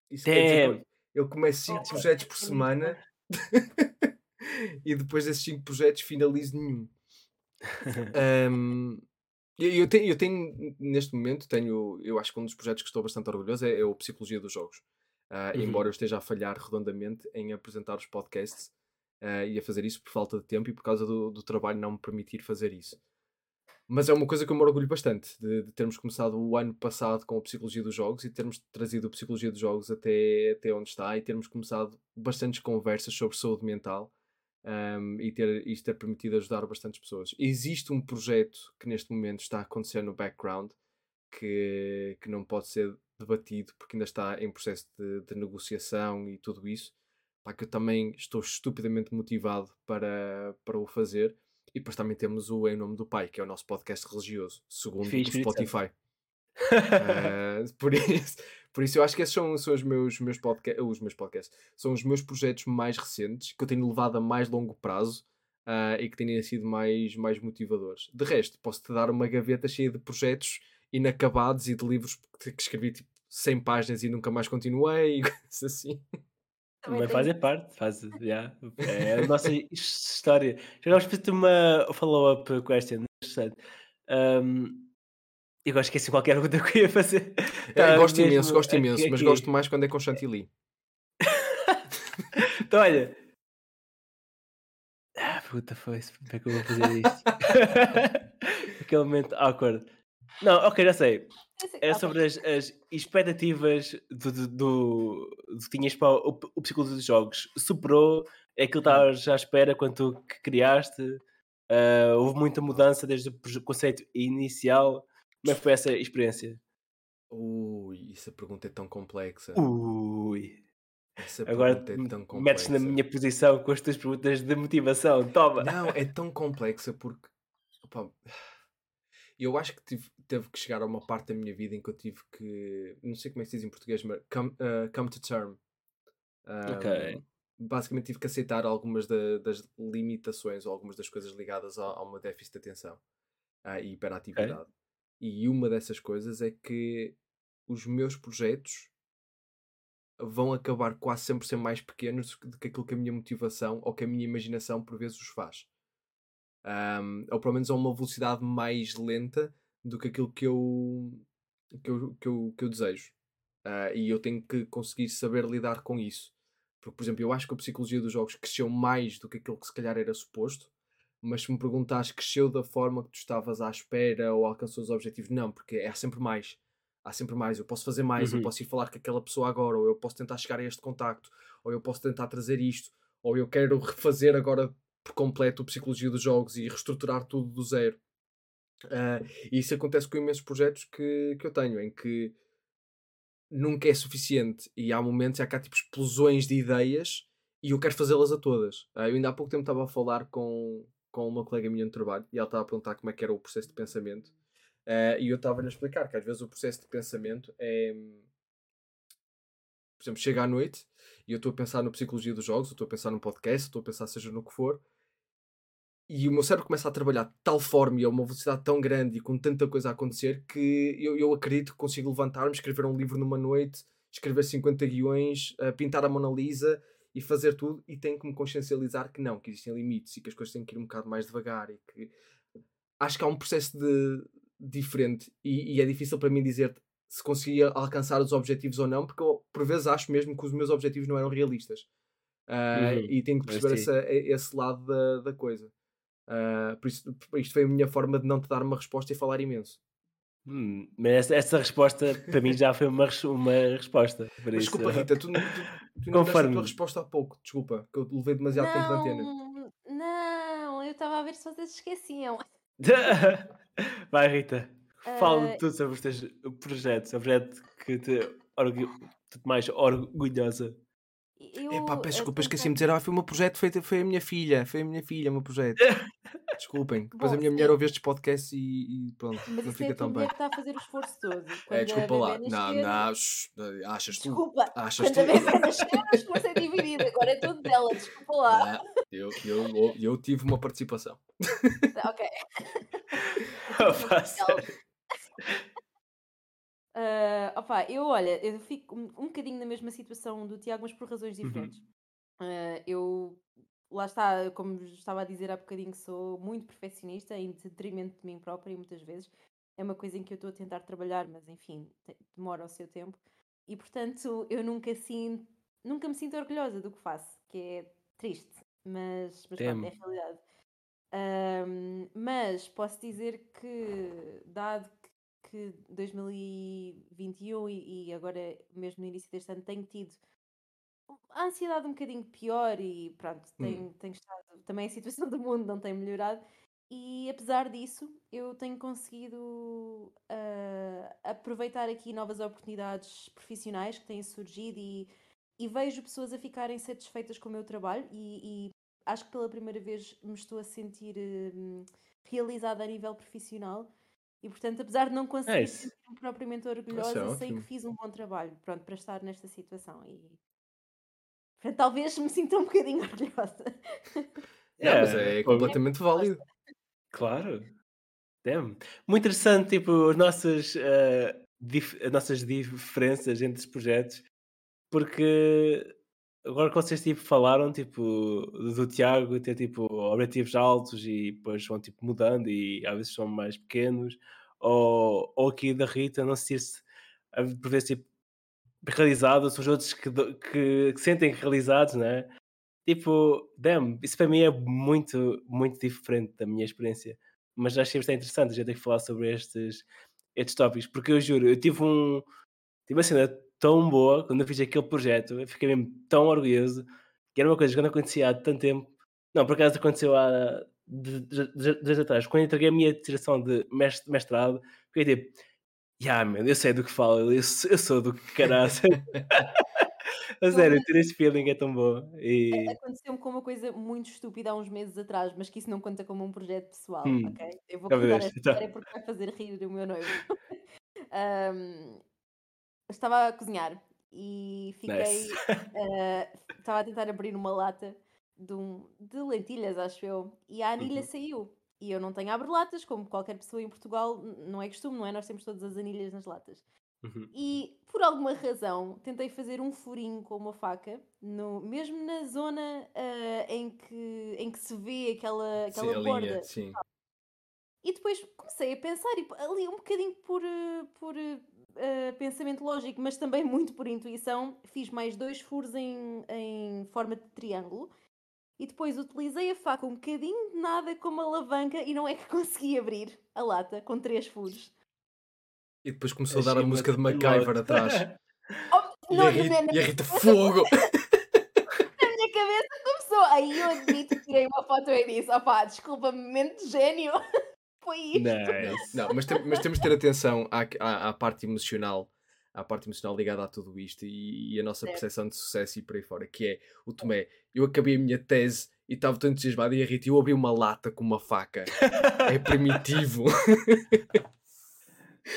isso quer dizer Damn. eu começo 5 Opa, projetos por é semana e depois desses 5 projetos finalizo nenhum. Um, eu, tenho, eu tenho, neste momento, tenho, eu acho que um dos projetos que estou bastante orgulhoso é, é o Psicologia dos Jogos. Ah, Uhum. Embora eu esteja a falhar redondamente em apresentar os podcasts ah, e a fazer isso por falta de tempo e por causa do, do trabalho não me permitir fazer isso. Mas é uma coisa que eu me orgulho bastante de, de termos começado o ano passado com a Psicologia dos Jogos e termos trazido a Psicologia dos Jogos até, até onde está e termos começado bastantes conversas sobre saúde mental um, e ter isto ter permitido ajudar bastantes pessoas. Existe um projeto que neste momento está a acontecer no background que, que não pode ser debatido porque ainda está em processo de, de negociação e tudo isso. Pá, que eu também estou estupidamente motivado para, para o fazer. E depois também temos o Em Nome do Pai, que é o nosso podcast religioso, segundo o. Spotify. Ah, por, isso, por isso eu acho que esses são, são os, meus, meus podca os meus podcasts. São os meus projetos mais recentes, que eu tenho levado a mais longo prazo ah, e que têm sido mais, mais motivadores. De resto, posso-te dar uma gaveta cheia de projetos inacabados e de livros que que escrevi tipo 100 páginas e nunca mais continuei, e coisas assim. Também Mas tenho fazem parte, faz, yeah. é a nossa história. Já vamos fazer uma follow-up question. interessante. Um, eu agora esqueci qualquer pergunta que eu ia fazer. É, gosto mesmo imenso, gosto aqui- imenso, mas aqui. gosto mais quando é com chantilly. Então, olha. Ah, puta, foi. Como é que eu vou fazer isto? Aquele momento awkward. Não, ok, já sei. Sei- Era ok. sobre as, as expectativas do, do, do, do que tinhas para o, o psicólogo dos jogos. Superou É aquilo que estavas à espera quando tu criaste? Ah, houve muita mudança desde o conceito inicial. Como é que foi essa experiência? Ui, essa pergunta é tão complexa. Ui. Essa Agora pergunta é tão complexa. metes na minha posição com as tuas perguntas de motivação. Toma! Não, é tão complexa porque opá, eu acho que tive, teve que chegar a uma parte da minha vida em que eu tive que não sei como é que se diz em português, mas come, uh, come to term. Ok. Basicamente tive que aceitar algumas da- das limitações ou algumas das coisas ligadas a, a uma déficit de atenção ah, e hiperatividade. E uma dessas coisas é que os meus projetos vão acabar quase sempre ser mais pequenos do que- do que aquilo que a minha motivação ou que a minha imaginação por vezes os faz. Ahm, ou pelo menos a uma velocidade mais lenta do que aquilo que eu, que eu, que eu, que eu desejo. Ah, e eu tenho que conseguir saber lidar com isso. Porque, por exemplo, eu acho que a psicologia dos jogos cresceu mais do que aquilo que se calhar era suposto. Mas se me perguntares, cresceu da forma que tu estavas à espera ou alcançou os objetivos? Não, porque há sempre mais. Há sempre mais. Eu posso fazer mais, eu Uhum. posso ir falar com aquela pessoa agora, ou eu posso tentar chegar a este contacto, ou eu posso tentar trazer isto, ou eu quero refazer agora por completo a psicologia dos jogos e reestruturar tudo do zero. Ah, e isso acontece com imensos projetos que, que eu tenho, em que nunca é suficiente e há momentos há tipo explosões de ideias e eu quero fazê-las a todas. Ah, eu ainda há pouco tempo estava a falar com, com uma colega minha no trabalho e ela estava a perguntar como é que era o processo de pensamento. Ah, e eu estava-lhe a explicar que às vezes o processo de pensamento é. Por exemplo, chega à noite e eu estou a pensar na psicologia dos jogos, estou a pensar num podcast, estou a pensar seja no que for, e o meu cérebro começa a trabalhar de tal forma e a uma velocidade tão grande e com tanta coisa a acontecer que eu, eu acredito que consigo levantar-me, escrever um livro numa noite, escrever 50 guiões, ah, pintar a Mona Lisa e fazer tudo e tenho que me consciencializar que não, que existem limites e que as coisas têm que ir um bocado mais devagar e que acho que há um processo de diferente e, e é difícil para mim dizer se conseguia alcançar os objetivos ou não, porque eu por vezes acho mesmo que os meus objetivos não eram realistas. Ah, Uhum, E tenho que perceber essa- esse lado da, da coisa. Ah, por isso, isto foi a minha forma de não te dar uma resposta e falar imenso. Hum, mas essa, essa resposta para mim já foi uma, uma resposta. Isso. desculpa, Rita, tu, tu, tu não deste a tua resposta há pouco. Desculpa, que eu levei demasiado tempo na antena. Não, não, eu estava a ver se vocês esqueciam. Vai, Rita. Fala Ah, tudo sobre os teus projetos. O projeto que te, orgu... te mais orgulhosa. Eu, Epá, peço eh, desculpa, esqueci-me de dizer, ah, foi o meu projeto, foi, foi a minha filha, foi a minha filha, o meu projeto. Desculpem, depois Bom, a minha mulher ouve estes podcasts e, e pronto, Mas não é fica a tua tão bem. que está a fazer o esforço todo. É, a desculpa lá, não, não, achas tu? Desculpa, Achas quando a tu? bebé nascer, o esforço é dividido. Agora é todo dela, desculpa lá. Não, eu, eu, eu, eu tive uma participação. Ok. Opa, sério. Ah, opá, eu olha, eu fico um, um bocadinho na mesma situação do Tiago, mas por razões Uhum. diferentes. Ah, eu, lá está, como estava a dizer há bocadinho, sou muito perfeccionista em detrimento de mim própria e muitas vezes é uma coisa em que eu estou a tentar trabalhar, mas enfim, demora o seu tempo. E portanto, eu nunca sinto, nunca me sinto orgulhosa do que faço, que é triste, mas, mas pronto, é a realidade. Ahm, mas posso dizer que, dado que que 2021 e, e agora mesmo no início deste ano tenho tido a ansiedade um bocadinho pior e pronto, tenho, tenho estado, também a situação do mundo não tem melhorado. E apesar disso eu tenho conseguido ah, aproveitar aqui novas oportunidades profissionais que têm surgido e, e vejo pessoas a ficarem satisfeitas com o meu trabalho e, e acho que pela primeira vez me estou a sentir hum, realizada a nível profissional e portanto, apesar de não conseguir Nice. sentir-me propriamente orgulhosa, sei que fiz um bom trabalho, pronto, para estar nesta situação e portanto, talvez me sinta um bocadinho orgulhosa. Não, mas é pô, completamente válido. Claro. Damn. Muito interessante, tipo, os nossos eh, as nossas diferenças entre os projetos, porque agora que vocês tipo, falaram tipo, do Tiago ter tipo, objetivos altos e depois vão tipo, mudando e às vezes são mais pequenos, ou, ou aqui da Rita não se por vezes tipo, realizado, os outros que, que, que sentem realizados, né? Tipo, damn, isso para mim é muito, muito diferente da minha experiência. Mas acho que é interessante a gente ter que falar sobre estes, estes tópicos, porque eu juro, eu tive um tive uma tão boa quando eu fiz aquele projeto, eu fiquei mesmo tão orgulhoso, que era uma coisa que não acontecia há tanto tempo. Não, por acaso aconteceu há desde atrás, quando entreguei a minha dissertação de mestrado, fiquei tipo, yeah, man, eu sei do que falo, eu, eu sou do que caraça. A sério, ter esse feeling é tão bom. E... Aconteceu-me com uma coisa muito estúpida há uns meses atrás, mas que isso não conta como um projeto pessoal, hum. ok? Eu vou contar esta então. história porque vai fazer rir o meu noivo. um, estava a cozinhar e fiquei. Nice. Uh, estava a tentar abrir uma lata de, um, de lentilhas, acho eu, e a anilha uhum. saiu. E eu não tenho abre-latas, como qualquer pessoa em Portugal, não é costume, não é? Nós temos todas as anilhas nas latas. Uhum. E por alguma razão tentei fazer um furinho com uma faca, no, mesmo na zona uh, em, que, em que se vê aquela, aquela sim, borda. Linha, sim. E depois comecei a pensar, e ali um bocadinho por, eh, por uh, pensamento lógico, mas também muito por intuição, fiz mais dois furos em, em forma de triângulo e depois utilizei a faca um bocadinho de nada como alavanca e não é que consegui abrir a lata com três furos. E depois começou a dar a música de MacGyver atrás. Oh, e, a Rita, e a Rita, fogo! Na minha cabeça começou. Aí eu admito, tirei uma foto e disse: opá, desculpa-me, momento de gênio. Foi isto. Nice. Não, mas, tem, mas, temos de ter atenção à, à, à, parte emocional, à parte emocional ligada a tudo isto e, e a nossa percepção de sucesso e por aí fora, que é o Tomé. Eu acabei a minha tese e estava tão entusiasmado e a Rita, eu abri uma lata com uma faca. é primitivo.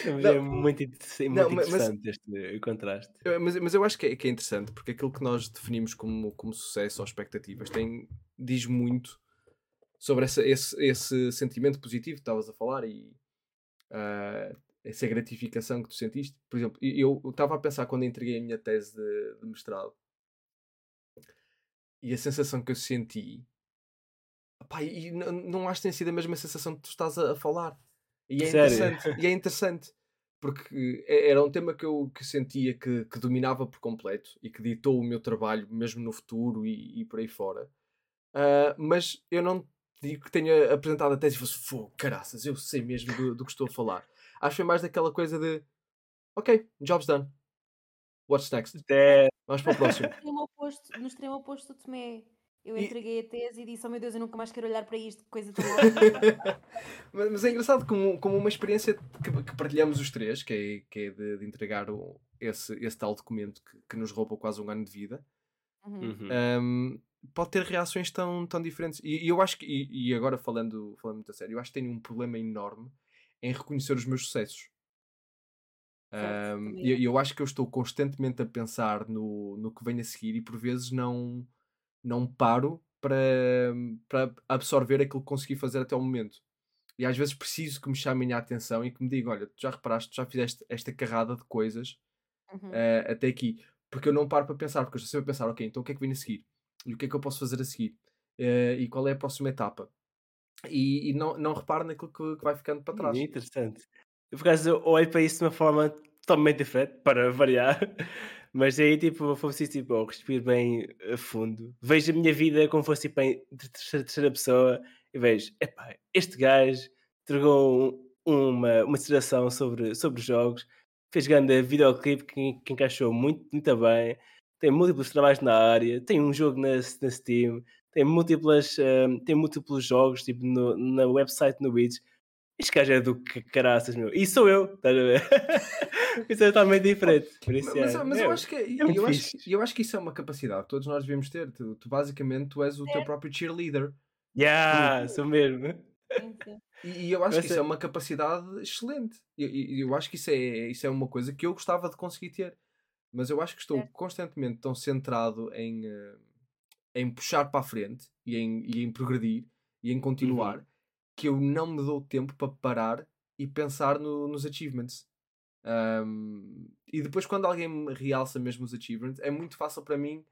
Não, é muito, muito não, interessante mas, este contraste. Mas, mas eu acho que é, que é, interessante porque aquilo que nós definimos como, como sucesso ou expectativas tem, diz muito sobre essa, esse, esse sentimento positivo que estavas a falar e uh, essa gratificação que tu sentiste. Por exemplo, eu estava a pensar quando entreguei a minha tese de, de mestrado e a sensação que eu senti. Opá, e não, não acho que tenha sido a mesma sensação que tu estás a, a falar e é Sério? interessante. e é interessante. Porque é, era um tema que eu que sentia que, que dominava por completo e que ditou o meu trabalho, mesmo no futuro e, e por aí fora. Uh, mas eu não digo que tenha apresentado a tese e fosse, fogo, caraças, eu sei mesmo do, do que estou a falar. Acho que foi mais daquela coisa de, ok, job's done. What's next? É... Vamos para o próximo. No extremo oposto, no extremo oposto do Tomé eu entreguei e... a tese e disse: Oh meu Deus, eu nunca mais quero olhar para isto, coisa tão mas, mas é engraçado como, como uma experiência que, que partilhamos os três, que é, que é de, de entregar o, esse, esse tal documento que, que nos rouba quase um ano de vida, uhum. Um, pode ter reações tão, tão diferentes. E, e eu acho que, e, e, agora falando, falando muito a sério, eu acho que tenho um problema enorme em reconhecer os meus sucessos. Um, e eu acho que eu estou constantemente a pensar no, no que vem a seguir e por vezes não não paro para, para absorver aquilo que consegui fazer até o momento. E às vezes preciso que me chamem a atenção e que me digam: olha, tu já reparaste, tu já fizeste esta carrada de coisas uhum. uh, até aqui. Porque eu não paro para pensar, porque eu estou sempre a pensar: ok, então o que é que vem a seguir? E o que é que eu posso fazer a seguir? Uh, e qual é a próxima etapa? E, e não, não reparo naquilo que, que, vai ficando para trás. É interessante. Eu, por acaso, olho para isso de uma forma totalmente diferente, para variar. Mas aí, tipo, fosse assim, tipo, eu respiro bem a fundo. Vejo a minha vida como fosse tipo, em terceira, terceira pessoa e vejo, epá, este gajo entregou uma, uma situação sobre, sobre jogos, fez grande videoclipe que, que encaixou muito, muito bem, tem múltiplos trabalhos na área, tem um jogo na, na Steam, tem múltiplas, um, tem múltiplos jogos, tipo, no, na website no Witch este gajo é do que caraças, meu. E sou eu, estás a ver? isso é totalmente diferente. Mas, mas, é, mas eu, acho que, é, eu, eu, acho, eu acho que isso é uma capacidade que todos nós devemos ter. Tu, tu basicamente tu és o teu próprio cheerleader. Yeah, tu, sou mesmo. E, e eu acho que isso é uma capacidade excelente. E eu, eu, acho que isso é, isso é uma coisa que eu gostava de conseguir ter. Mas eu acho que estou é. constantemente tão centrado em, uh, em puxar para a frente e em, e em progredir e em continuar. Uhum que eu não me dou tempo para parar e pensar no, nos achievements. Um, e depois, quando alguém me realça mesmo os achievements, é muito fácil para mim,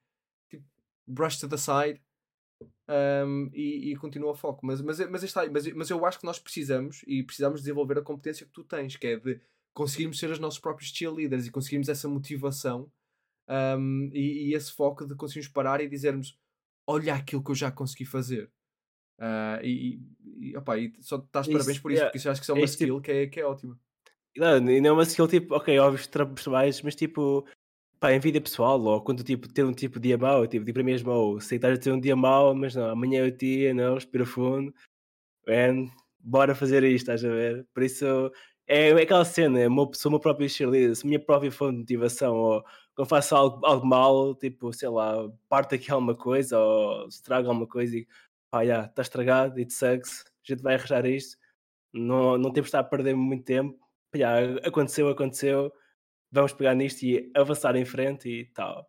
tipo, brush to the side um, e, e continua o foco. Mas, mas, mas, está, mas, mas eu acho que nós precisamos e precisamos desenvolver a competência que tu tens, que é de conseguirmos ser os nossos próprios cheerleaders e conseguirmos essa motivação um, e, e, esse foco de conseguirmos parar e dizermos olha aquilo que eu já consegui fazer. Uh, e, e, opa, e só estás parabéns por isso, yeah. porque isso acho que é uma skill tipo... que, é, que é ótima. Não, e não é uma skill tipo, ok, óbvio, trabalhos, mas tipo, pá, em vida pessoal, ou quando tipo, ter um tipo de dia mau, tipo, tipo para mim é mau, sei que estás a ter um dia mau, mas não, amanhã é o dia, não, respira fundo, man, bora fazer isto, estás a ver? Por isso, é, é aquela cena, é uma, sou uma própria cheerleader, sou a minha própria fonte de motivação, ou quando faço algo, algo mal, tipo, sei lá, parte aqui alguma coisa, ou estraga alguma coisa e pá, já, está estragado, it sucks, a gente vai arranjar isto, não, não temos de estar a perder muito tempo, já, aconteceu, aconteceu, vamos pegar nisto e avançar em frente e tal.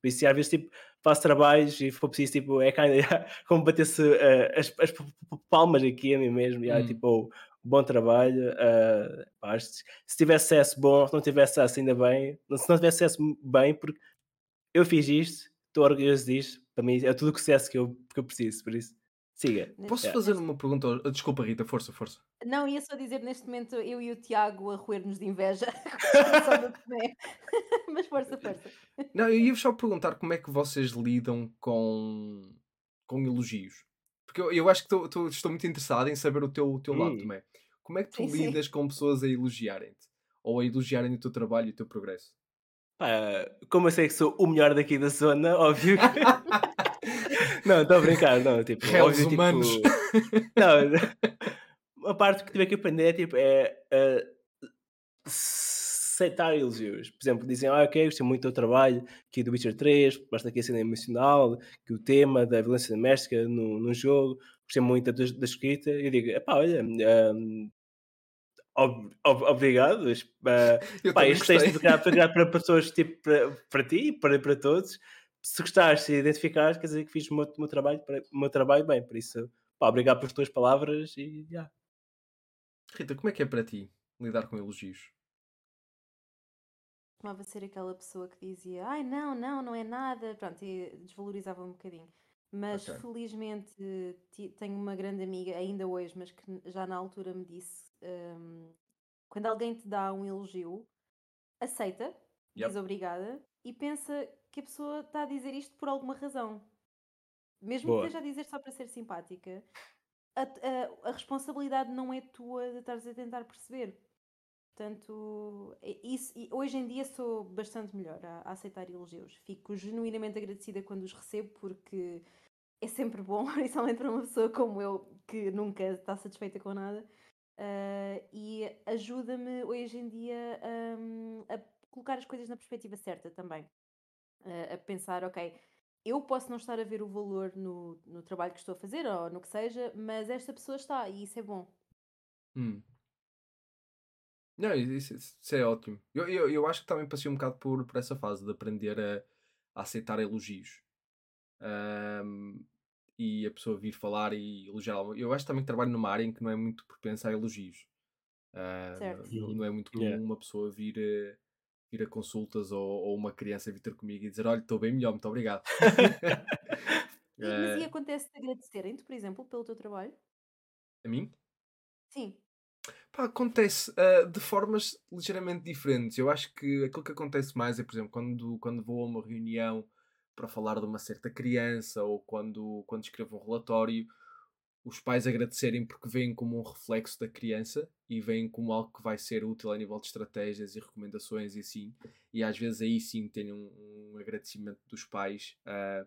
Por isso, às vezes, tipo, faço trabalhos e for preciso, tipo, é kind of, como bater-se uh, as, as, palmas aqui a mim mesmo, já, hum. tipo, bom trabalho. Uh, pá, se tivesse acesso bom, se não tivesse acesso, ainda bem. Se não tivesse acesso bem, porque eu fiz isto, estou orgulhoso disto, para mim é tudo o sucesso que eu, que eu preciso, por isso. Siga. Posso fazer uma pergunta? Desculpa, Rita, força, força. Não, ia só dizer neste momento eu e o Tiago a roer-nos de inveja. Mas força, força. Não, eu ia só perguntar como é que vocês lidam com, com elogios. Porque eu, eu acho que tô, tô, estou muito interessado em saber o teu, o teu lado também. Como é que tu sim, lidas sim. com pessoas a elogiarem-te? Ou a elogiarem o teu trabalho e o teu progresso? Pá, como eu sei que sou o melhor daqui da zona, óbvio que... não, estou a brincar, não, tipo, óbvio, tipo, humanos. Tipo... Não, a parte que tive que aprender tipo, é uh, aceitar elogios. Por exemplo, dizem, ah, ok, gostei muito do teu trabalho aqui do Witcher 3, basta aqui a cena emocional, que o tema da violência doméstica no, no jogo, gostei muito da, da escrita. E eu digo, pá, olha, um, ob, ob, obrigado. Uh, pá, este texto foi criado, criado para pessoas tipo para, para ti, para, para todos se gostares, se identificares, quer dizer que fiz o meu, meu, trabalho, o meu trabalho bem. Por isso, pá, obrigado pelas tuas palavras e já. Yeah. Rita, como é que é para ti lidar com elogios? Costumava ser aquela pessoa que dizia ai não, não, não é nada, pronto, e desvalorizava um bocadinho. Mas okay. felizmente tenho uma grande amiga, ainda hoje, mas que já na altura me disse: um, quando alguém te dá um elogio, aceita, yep. diz obrigada e pensa que a pessoa está a dizer isto por alguma razão. Mesmo Boa. que esteja a dizer só para ser simpática, a, a, a responsabilidade não é tua de estares a tentar perceber. Portanto, isso, hoje em dia sou bastante melhor a, a, aceitar elogios. Fico genuinamente agradecida quando os recebo, porque é sempre bom, principalmente para uma pessoa como eu, que nunca está satisfeita com nada. Uh, e ajuda-me hoje em dia um, a colocar as coisas na perspectiva certa também uh, a pensar, ok, eu posso não estar a ver o valor no, no trabalho que estou a fazer ou no que seja, mas esta pessoa está e isso é bom. Hum. Não, isso, isso é ótimo. Eu, eu, eu acho que também passei um bocado por, por essa fase de aprender a, a aceitar elogios. Um, e a pessoa vir falar e elogiar. Eu acho também que trabalho numa área em que não é muito propensa a elogios. Uh, não, não, é muito comum yeah. uma pessoa vir uh, ir a consultas ou, ou uma criança vir ter comigo e dizer: Olha, estou bem melhor, muito obrigado. e, mas e eh, acontece de agradecerem-te, por exemplo, pelo teu trabalho? A mim? Sim. Pá, acontece uh, de formas ligeiramente diferentes. Eu acho que aquilo que acontece mais é, por exemplo, quando, quando vou a uma reunião para falar de uma certa criança ou quando, quando escrevo um relatório, os pais agradecerem porque veem como um reflexo da criança e veem como algo que vai ser útil a nível de estratégias e recomendações e assim. E às vezes aí sim tem um, um agradecimento dos pais uh,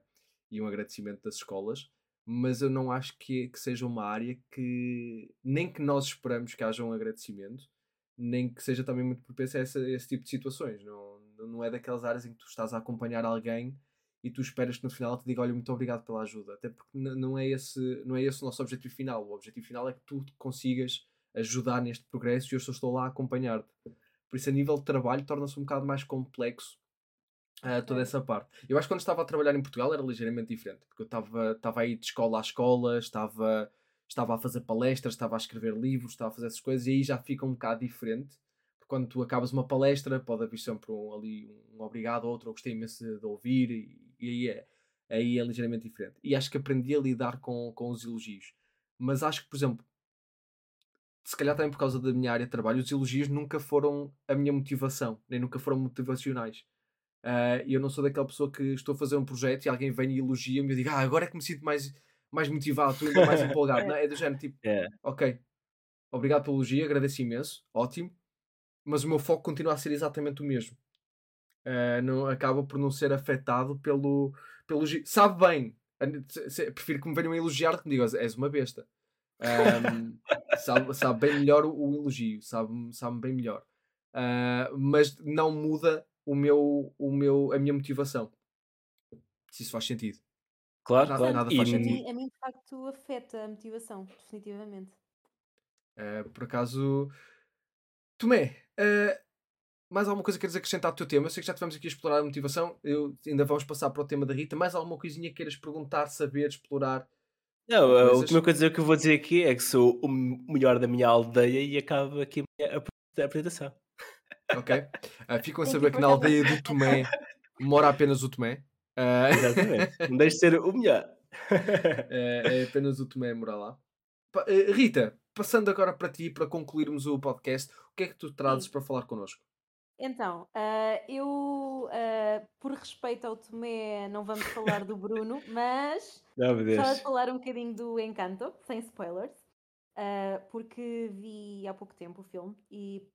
e um agradecimento das escolas. Mas eu não acho que, que seja uma área que nem que nós esperamos que haja um agradecimento, nem que seja também muito propensa a, essa, a esse tipo de situações. Não, não é daquelas áreas em que tu estás a acompanhar alguém e tu esperas que no final te diga olha muito obrigado pela ajuda. Até porque não é esse não é esse o nosso objetivo final. O objetivo final é que tu consigas ajudar neste progresso e eu só estou lá a acompanhar-te. Por isso a nível de trabalho torna-se um bocado mais complexo uh, toda essa parte eu acho que quando estava a trabalhar em Portugal era ligeiramente diferente porque eu estava estava aí de escola a escola estava estava a fazer palestras estava a escrever livros estava a fazer essas coisas e aí já fica um bocado diferente quando tu acabas uma palestra, pode haver sempre um, ali um obrigado, outro, eu gostei imenso de ouvir, e, e, aí, é, aí é ligeiramente diferente. E acho que aprendi a lidar com, com os elogios. Mas acho que, por exemplo, se calhar também por causa da minha área de trabalho, os elogios nunca foram a minha motivação, nem nunca foram motivacionais. Uh, e eu não sou daquela pessoa que estou a fazer um projeto e alguém vem e elogia-me e eu digo, ah, agora é que me sinto mais, mais motivado, estou ainda mais empolgado. não, é do género tipo, Yeah. ok, obrigado pelo elogio, agradeço imenso, ótimo, mas o meu foco continua a ser exatamente o mesmo. Uh, não, acaba por não ser afetado pelo, pelo. Sabe bem, prefiro que me venham a elogiar do que me digam, és uma besta. Um, sabe, sabe bem melhor o, o elogio, sabe, sabe bem melhor. Uh, mas não muda o meu, o meu, a minha motivação. Se isso faz sentido. Claro, Nada- claro. nada E- faz a, sentido. mim, a mim, de facto, afeta a motivação, definitivamente. Uh, por acaso, Tomé, uh, mais alguma coisa que queres acrescentar ao teu tema? Eu sei que já estivemos aqui a explorar a motivação, eu, ainda vamos passar para o tema da Rita. Mais alguma coisinha que queiras perguntar, saber, explorar? Não, a última coisa que eu vou dizer aqui é que sou o melhor da minha aldeia e acabo aqui a minha ap- apresentação. Ok? Uh, ficam a saber you que for na aldeia do Tomé mora apenas o Tomé. Uh, Exatamente. Não deixe de ser o melhor. é, é apenas o Tomé morar lá. Pa- eh, Rita, passando agora para ti, para concluirmos o podcast, o que é que tu trazes Sim. para falar connosco? Então, ah, eu, por respeito ao Tomé, não vamos falar do Bruno, mas de falar um bocadinho do Encanto, sem spoilers, porque vi há pouco tempo o filme e,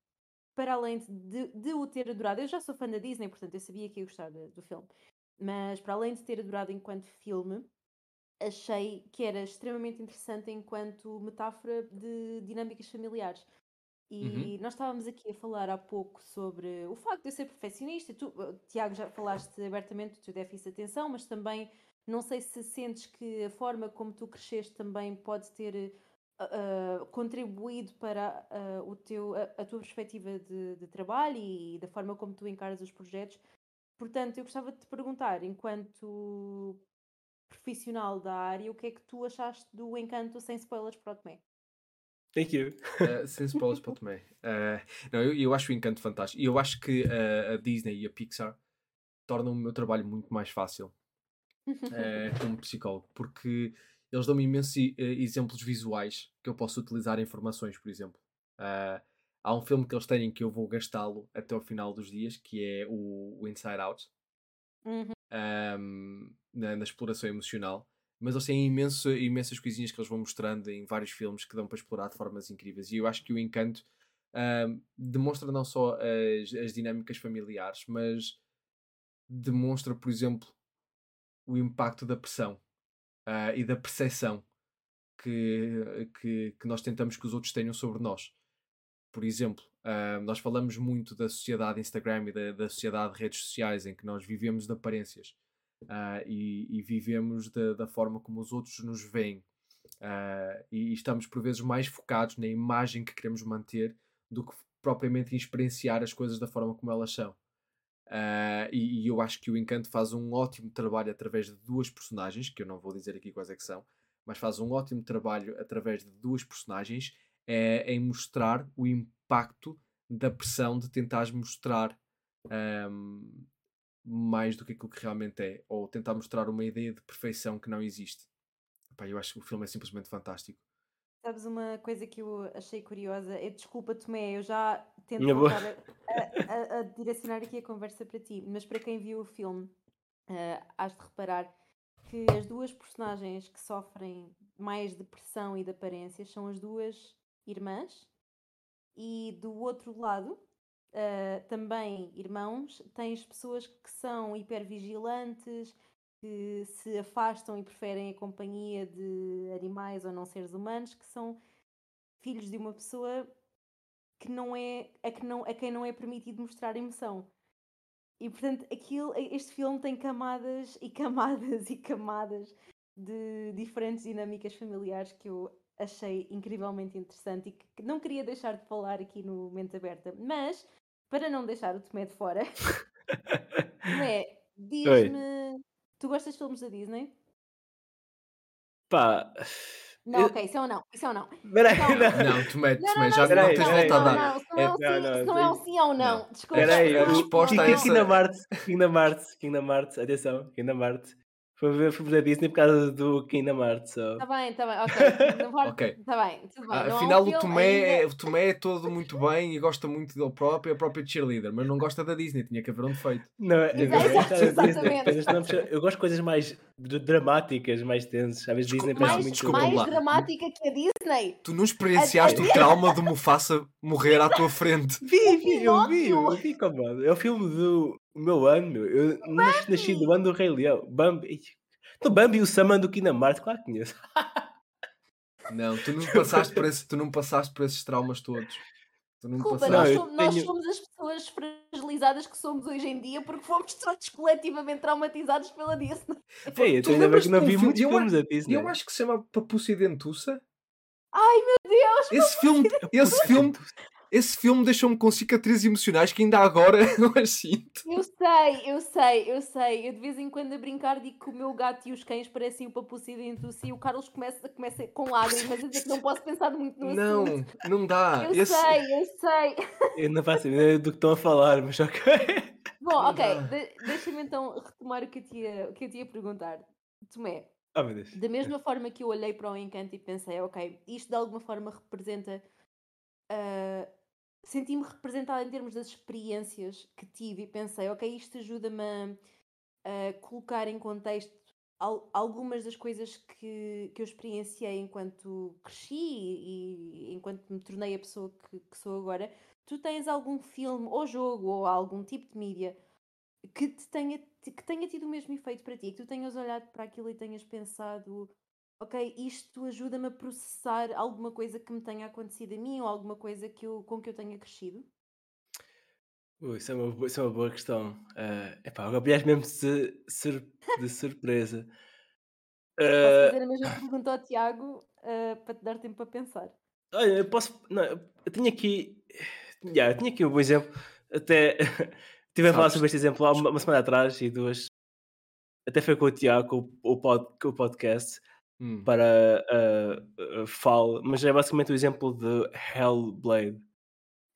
para além de, de o ter adorado, eu já sou fã da Disney, portanto eu sabia que ia gostar de- do filme, mas para além de ter adorado enquanto filme, achei que era extremamente interessante enquanto metáfora de dinâmicas familiares. E nós estávamos aqui a falar há pouco sobre o facto de eu ser perfeccionista. Tu, eh, Tiago, já falaste abertamente do teu déficit de atenção, mas também não sei se sentes que a forma como tu cresceste também pode ter ah, contribuído para ah, o teu, a, a tua perspectiva de, de trabalho e da forma como tu encaras os projetos. Portanto, eu gostava de te perguntar, enquanto profissional da área, o que é que tu achaste do encanto sem spoilers para o Tomé? Thank you. Uh, sem spoilers para o Tomé. Uh, não, eu, eu acho o encanto fantástico. E eu acho que uh, a Disney e a Pixar tornam o meu trabalho muito mais fácil uh, como psicólogo, porque eles dão-me imensos eh, exemplos visuais que eu posso utilizar em informações, por exemplo. Uh, há um filme que eles têm que eu vou gastá-lo até ao final dos dias, que é o, o Inside Out, Uhum. um, na, na exploração emocional. Mas eles têm imenso, imensas coisinhas que eles vão mostrando em vários filmes que dão para explorar de formas incríveis. E eu acho que o Encanto um, demonstra não só as, as dinâmicas familiares, mas demonstra, por exemplo, o impacto da pressão ah, e da percepção que, que, que nós tentamos que os outros tenham sobre nós. Por exemplo, ah, nós falamos muito da sociedade Instagram e da, da sociedade de redes sociais em que nós vivemos de aparências ah, e, e vivemos da, da forma como os outros nos veem. E estamos por vezes mais focados na imagem que queremos manter do que propriamente em experienciar as coisas da forma como elas são. Ah, e, e eu acho que o Encanto faz um ótimo trabalho através de duas personagens, que eu não vou dizer aqui quais é que são, mas faz um ótimo trabalho através de duas personagens é, em mostrar o impacto da pressão de tentares mostrar ahm, mais do que aquilo que realmente é, ou tentar mostrar uma ideia de perfeição que não existe. Eu acho que o filme é simplesmente fantástico. Sabes uma coisa que eu achei curiosa? É, desculpa, Tomé, eu já tento a, a- a direcionar aqui a conversa para ti, mas para quem viu o filme, ah, has de reparar que as duas personagens que sofrem mais depressão e de aparências são as duas irmãs, e do outro lado, ah, também irmãos, tens pessoas que são hipervigilantes, que se afastam e preferem a companhia de animais ou não seres humanos, que são filhos de uma pessoa que não é a, que não, a quem não é permitido mostrar emoção. E portanto, aquilo, este filme tem camadas e camadas e camadas de diferentes dinâmicas familiares que eu achei incrivelmente interessante e que não queria deixar de falar aqui no Mente Aberta. Mas, para não deixar o Tomé de fora, Tomé, diz-me. Tu gostas de filmes da Disney? Pá, Não, Eu- ok, isso é um não. Isso é um não. Peraí, Não. não. Não, Tomé, Tomé, não, já não, não tens volta a Não, dar. não, não é um É, sim, não, isso não, não é um tem- sim ou não. Desculpa. Peraí, a resposta não. essa- Kingdom Hearts, Kingdom Hearts, Kingdom Hearts, atenção, Kingdom Hearts. Foi ver filmes da Disney por causa do Kingdom Hearts. só. Tá bem, tá bem, ok. Não vai- Ok. Tá bem, tudo bem. Ah, um afinal, o filme Tomé, é, o Tomé é todo muito bem e gosta muito dele próprio, é a própria cheerleader, mas não gosta da Disney, tinha que haver um defeito. Não, é- Exato, é exatamente. eu gosto de coisas mais dramáticas, mais tensas. Às vezes Disney parece mais, muito. desculpa mais lá. dramática que a Disney. Tu não experienciaste o trauma do Mufasa morrer à tua frente. Vi, vi, eu vi, eu vi como é o filme do meu ano, meu. Eu nasci, nasci do ano do Rei Leão. Bambi. Do Bambi e o Saman do Kingdom Hearts, claro que conheço. Não, tu não passaste por, esse, tu não passaste por esses traumas todos. Não Desculpa, nós, somos, nós tenho- somos as pessoas fragilizadas que somos hoje em dia porque fomos todos coletivamente traumatizados pela Disney. Ei, eu tenho ainda bem lembras-te que não vi muitos filmes da Disney. Eu acho que se chama Papuça e Dentuça. Ai meu Deus! Esse filme, esse filme, esse filme deixou-me com cicatrizes emocionais que ainda agora eu as sinto. Eu sei, eu sei, eu sei. Eu de vez em quando a brincar digo que o meu gato e os cães parecem o papuço e dentro si e o Carlos começa, começa com lágrimas a dizer que não posso pensar muito no Não, assunto. não dá. Eu Esse- sei, eu sei. Eu não faço ideia do que estão a falar, mas ok. Bom, Não ok, de- deixa-me então retomar o que eu te ia, o que eu te ia perguntar. Tomé, Oh da mesma forma que eu olhei para o encanto e pensei, ok, isto de alguma forma representa. Ah, Senti-me representada em termos das experiências que tive e pensei, ok, isto ajuda-me a, a colocar em contexto al- algumas das coisas que, que eu experienciei enquanto cresci e, e enquanto me tornei a pessoa que, que sou agora. Tu tens algum filme ou jogo ou algum tipo de mídia que, te tenha, que tenha tido o mesmo efeito para ti, que tu tenhas olhado para aquilo e tenhas pensado, ok, isto ajuda-me a processar alguma coisa que me tenha acontecido a mim ou alguma coisa que eu, com que eu tenha crescido? Isso, é uma, isso é uma boa questão. Uh, epá, agora apanhaste mesmo de, sur- de surpresa. Posso Ah, fazer a mesma pergunta ao Tiago ah, para te dar tempo para pensar. Olha, eu posso. Não, eu tinha aqui. Yeah, eu tinha aqui um bom exemplo. Até estive a falar sobre este exemplo há uma, uma semana atrás e duas. Até foi com o Tiago, o, o pod- com o podcast, Hum. para uh, uh, Fall, mas é basicamente o exemplo de Hellblade.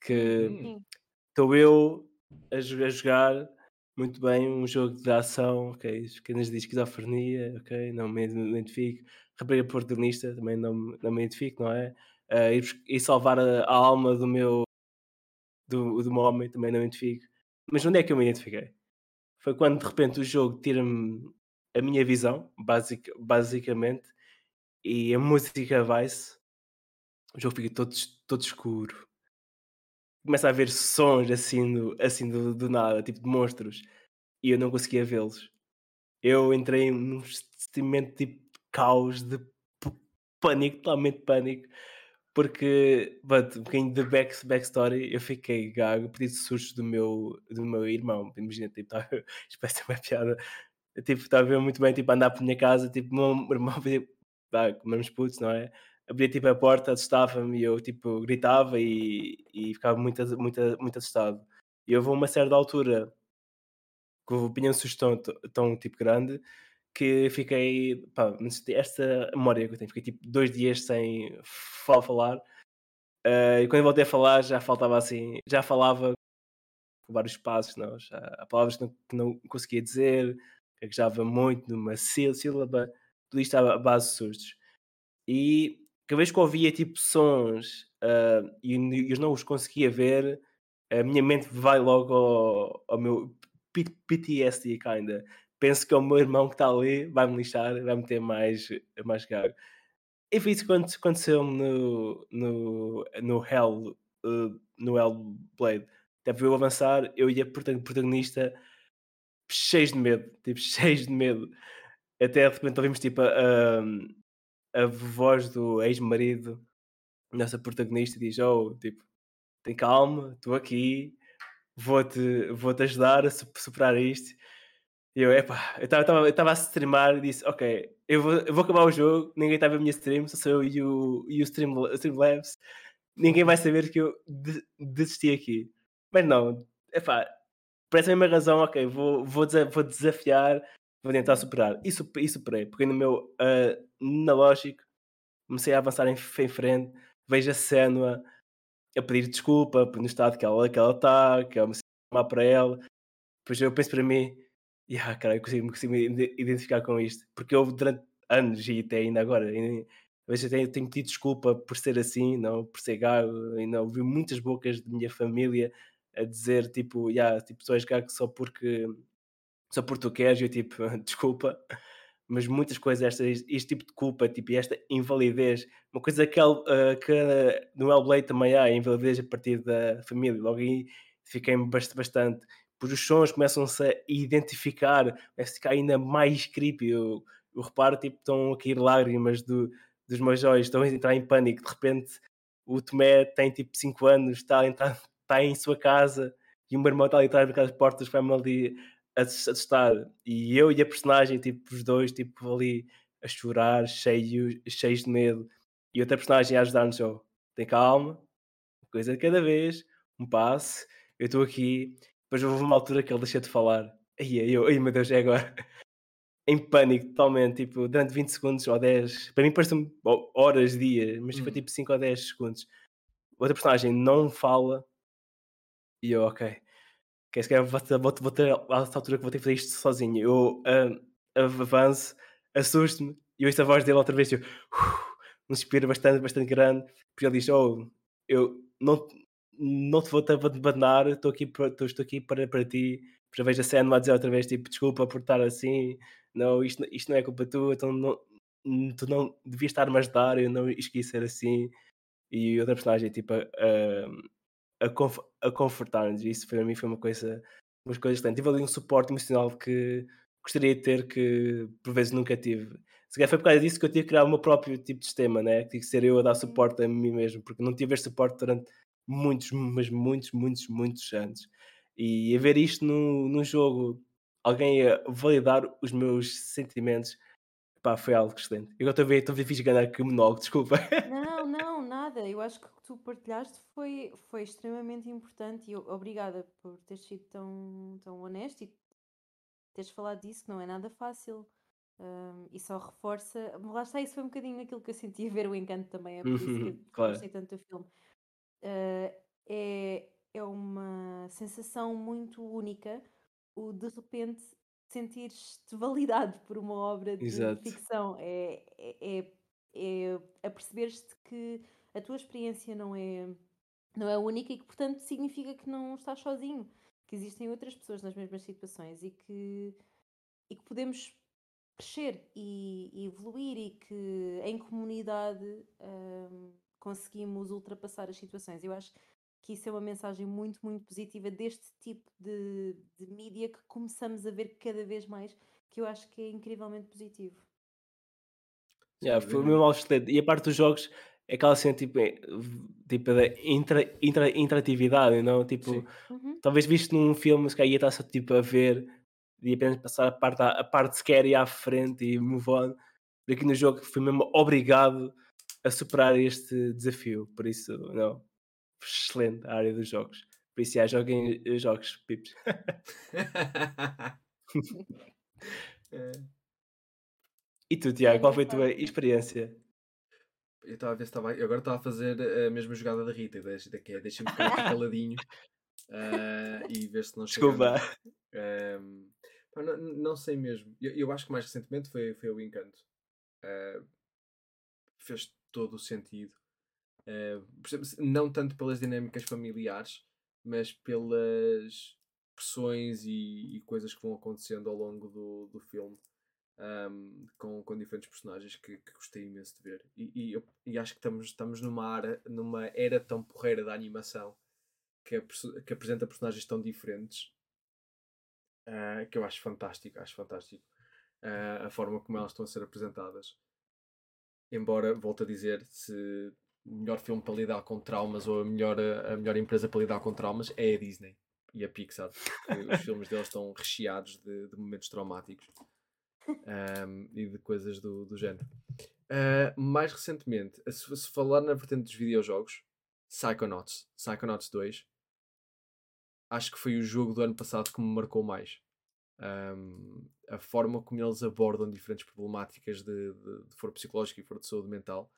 Que Hum. Estou eu a, a jogar muito bem um jogo de ação, ok, apenas de esquizofrenia, ok, não me identifico. Rapariga protagonista, também não, me- não me identifico, não é? Ir, bus- ir salvar a, a alma do meu do, do meu homem, também não me identifico. Mas onde é que eu me identifiquei? Foi quando de repente o jogo tira-me a minha visão, basic, basicamente, e a música vai-se, o jogo fica todo, todo escuro começa a haver sons assim do, assim do, do nada, tipo de monstros, e eu não conseguia vê-los. Eu entrei num sentimento tipo de caos, de pânico, totalmente pânico, porque, but, um bocadinho de back, backstory, eu fiquei gago, pedi sustos do meu, do meu irmão. Imagina, tipo, tá, parece uma piada. Tipo, estava a muito bem, tipo, a andar por minha casa, tipo, meu irmão, como éramos putos, não é? abria tipo a porta, assustava-me e eu tipo gritava e, e ficava muito, muito, muito assustado. E houve uma certa altura que um susto tão, tão tipo grande que fiquei, pá, esta memória que eu tenho, fiquei tipo dois dias sem fa- falar uh, e quando voltei a falar já faltava assim, já falava com vários passos, não? Já, há palavras que não, que não conseguia dizer, gaguejava muito numa sí- sílaba, tudo isto à base de sustos. E cada vez que ouvia tipo sons uh, e, eu não os conseguia ver, a minha mente vai logo ao, ao meu PTSD, kinda. Penso que é o meu irmão que está ali, vai-me lixar, vai-me ter mais, mais gago. E foi isso que aconte- aconteceu no, no, no Hell, uh, no Hellblade. Até eu avançar, eu ia prota- protagonista cheios de medo, tipo, cheios de medo. Até de repente ouvimos tipo a, a, a voz do ex-marido, nossa protagonista, diz: Oh, tipo, tem calma, estou aqui, vou-te vou -te ajudar a su- superar isto. E eu, epá, eu estava a streamar e disse: Ok, eu vou, eu vou acabar o jogo, ninguém está a ver a minha stream, só sou eu e o, e o stream, Streamlabs, ninguém vai saber que eu de- desisti aqui. Mas não, epá, por essa mesma razão, ok, vou, vou, vou desafiar, vou tentar superar. E, supe- e superei, porque no meu uh, analógico comecei a avançar em, em frente, vejo a Senua a pedir desculpa por no estado que ela que ela está, que eu me sinto para ela. Depois eu penso para mim, yeah, cara, eu consigo, consigo me identificar com isto, porque eu durante anos e até ainda agora, vezes eu tenho, tenho pedido desculpa por ser assim, não por ser gago, ainda ouvi muitas bocas de minha família a dizer tipo, yeah, tipo, tu és gago só porque só porque tu queres, eu tipo, desculpa, mas muitas coisas, esta, este tipo de culpa, tipo, esta invalidez, uma coisa que, uh, que no Hellblade também há, a invalidez a partir da família, logo aí fiquei-me bastante, bastante, pois os sons começam-se a identificar, começa a ficar ainda mais creepy, eu, eu reparo, tipo, estão a cair lágrimas do, dos meus olhos, estão a entrar em pânico, de repente o Tomé tem tipo 5 anos, está, entrar, está em sua casa, e o meu irmão está ali atrás das portas, vai-me ali assustar. E eu e a personagem, tipo, os dois, tipo, ali a chorar, cheios, cheios de medo. E outra personagem a ajudar-nos, oh, tem calma, coisa de cada vez, um passo, eu estou aqui. Depois houve uma altura que ele deixa de falar. Aí eu, ai meu Deus, é agora. em pânico totalmente, tipo, durante 20 segundos ou 10, para mim parece horas, dias, mas foi tipo 5 ou 10 segundos. Outra personagem não fala e eu, ok, que se calhar vou, ter a essa altura que vou ter que fazer isto sozinho. Eu uh, avanço, assusto-me e ouço a voz dele outra vez. Eu, uh, um suspiro bastante, bastante grande. Porque ele diz: Oh, eu não, não te vou abandonar, estou aqui, para, estou aqui para, para ti. Para vejo a cena a dizer outra vez: tipo, Desculpa por estar assim, não, isto, isto não é culpa tua, então não, tu não devias estar-me a ajudar, eu não esqueci ser assim. E outra personagem, tipo, uh, a, conf a confortar-nos. Isso para mim foi uma coisa, umas coisas que tive ali um suporte emocional que gostaria de ter que por vezes nunca tive. Se calhar foi por causa disso que eu tive que criar o meu próprio tipo de sistema, né? Tive que ser eu a dar suporte a mim mesmo, porque não tive este suporte durante muitos, mas muitos, muitos, muitos anos. E a ver isto no, num jogo, alguém a validar os meus sentimentos, pá, foi algo excelente. Eu a ver fixe ganhar o monólogo, desculpa. Não, não, nada. Eu acho que o que tu partilhaste foi, foi extremamente importante e obrigada por teres sido tão, tão honesto e teres falado disso, que não é nada fácil. Um, e só reforça. Lá está, isso foi um bocadinho aquilo que eu senti a ver o encanto também. É por isso que eu claro. gostei tanto do filme. Uh, é, é uma sensação muito única o de repente sentires-te validado por uma obra de Exato. ficção. É, é, é, é a perceberes-te que a tua experiência não é, não é única e que, portanto, significa que não estás sozinho, que existem outras pessoas nas mesmas situações e que, e que podemos crescer e, e evoluir e que em comunidade hum, conseguimos ultrapassar as situações. Eu acho que isso é uma mensagem muito, muito positiva deste tipo de, de mídia que começamos a ver cada vez mais, que eu acho que é incrivelmente positivo. Yeah, foi mesmo ao excelente. E a parte dos jogos é aquela cena tipo, é, tipo da intra, intra, interatividade, não? Tipo, uhum. talvez visto num filme, se calhar ia estar só tipo a ver e apenas passar a parte, a parte scary à frente e move on. Aqui no jogo fui mesmo obrigado a superar este desafio. Por isso, não, excelente a área dos jogos. Por isso, já joguem eh, jogos, pips. É. E tu, Tiago, qual foi a tua experiência? Eu estava a ver se estava. Eu agora estava a fazer a mesma jogada da Rita, que é deixa-me ficar caladinho uh, e ver se não chega. Desculpa. Um, não, não, sei mesmo. Eu, eu, acho que mais recentemente foi, foi o Encanto. Uh, fez todo o sentido. Uh, não tanto pelas dinâmicas familiares, mas pelas pressões e, e coisas que vão acontecendo ao longo do, do filme um, com, com diferentes personagens que, que, gostei imenso de ver. E, e, e acho que estamos, estamos numa, ara, numa era tão porreira da animação que, que apresenta personagens tão diferentes uh, que eu acho fantástico. Acho fantástico uh, a forma como elas estão a ser apresentadas. Embora, volto a dizer, se melhor filme para lidar com traumas ou a melhor, a melhor empresa para lidar com traumas é a Disney e a Pixar. Os filmes deles estão recheados de, de momentos traumáticos um, e de coisas do, do género. Uh, mais recentemente, se, se, falar na vertente dos videojogos, Psychonauts, Psychonauts 2, acho que foi o jogo do ano passado que me marcou mais. Um, a forma como eles abordam diferentes problemáticas de, de, de foro psicológico e foro de saúde mental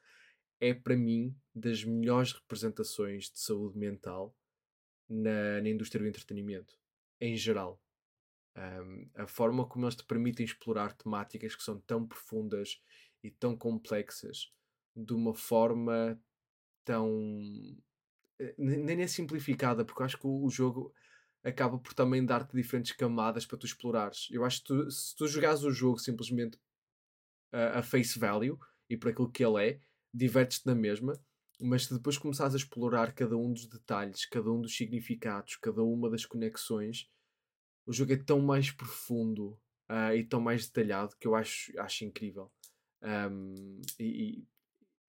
é para mim das melhores representações de saúde mental na, na indústria do entretenimento, em geral. Um, a forma como eles te permitem explorar temáticas que são tão profundas e tão complexas de uma forma tão. eh, nem é simplificada, porque eu acho que o, jogo acaba por também dar-te diferentes camadas para tu explorares. Eu acho que tu, se tu jogares o jogo simplesmente a, a face value e por aquilo que ele é, divertes-te na mesma, mas se depois começares a explorar cada um dos detalhes, cada um dos significados, cada uma das conexões, o jogo é tão mais profundo ah, e tão mais detalhado que eu acho, acho incrível. Um, e,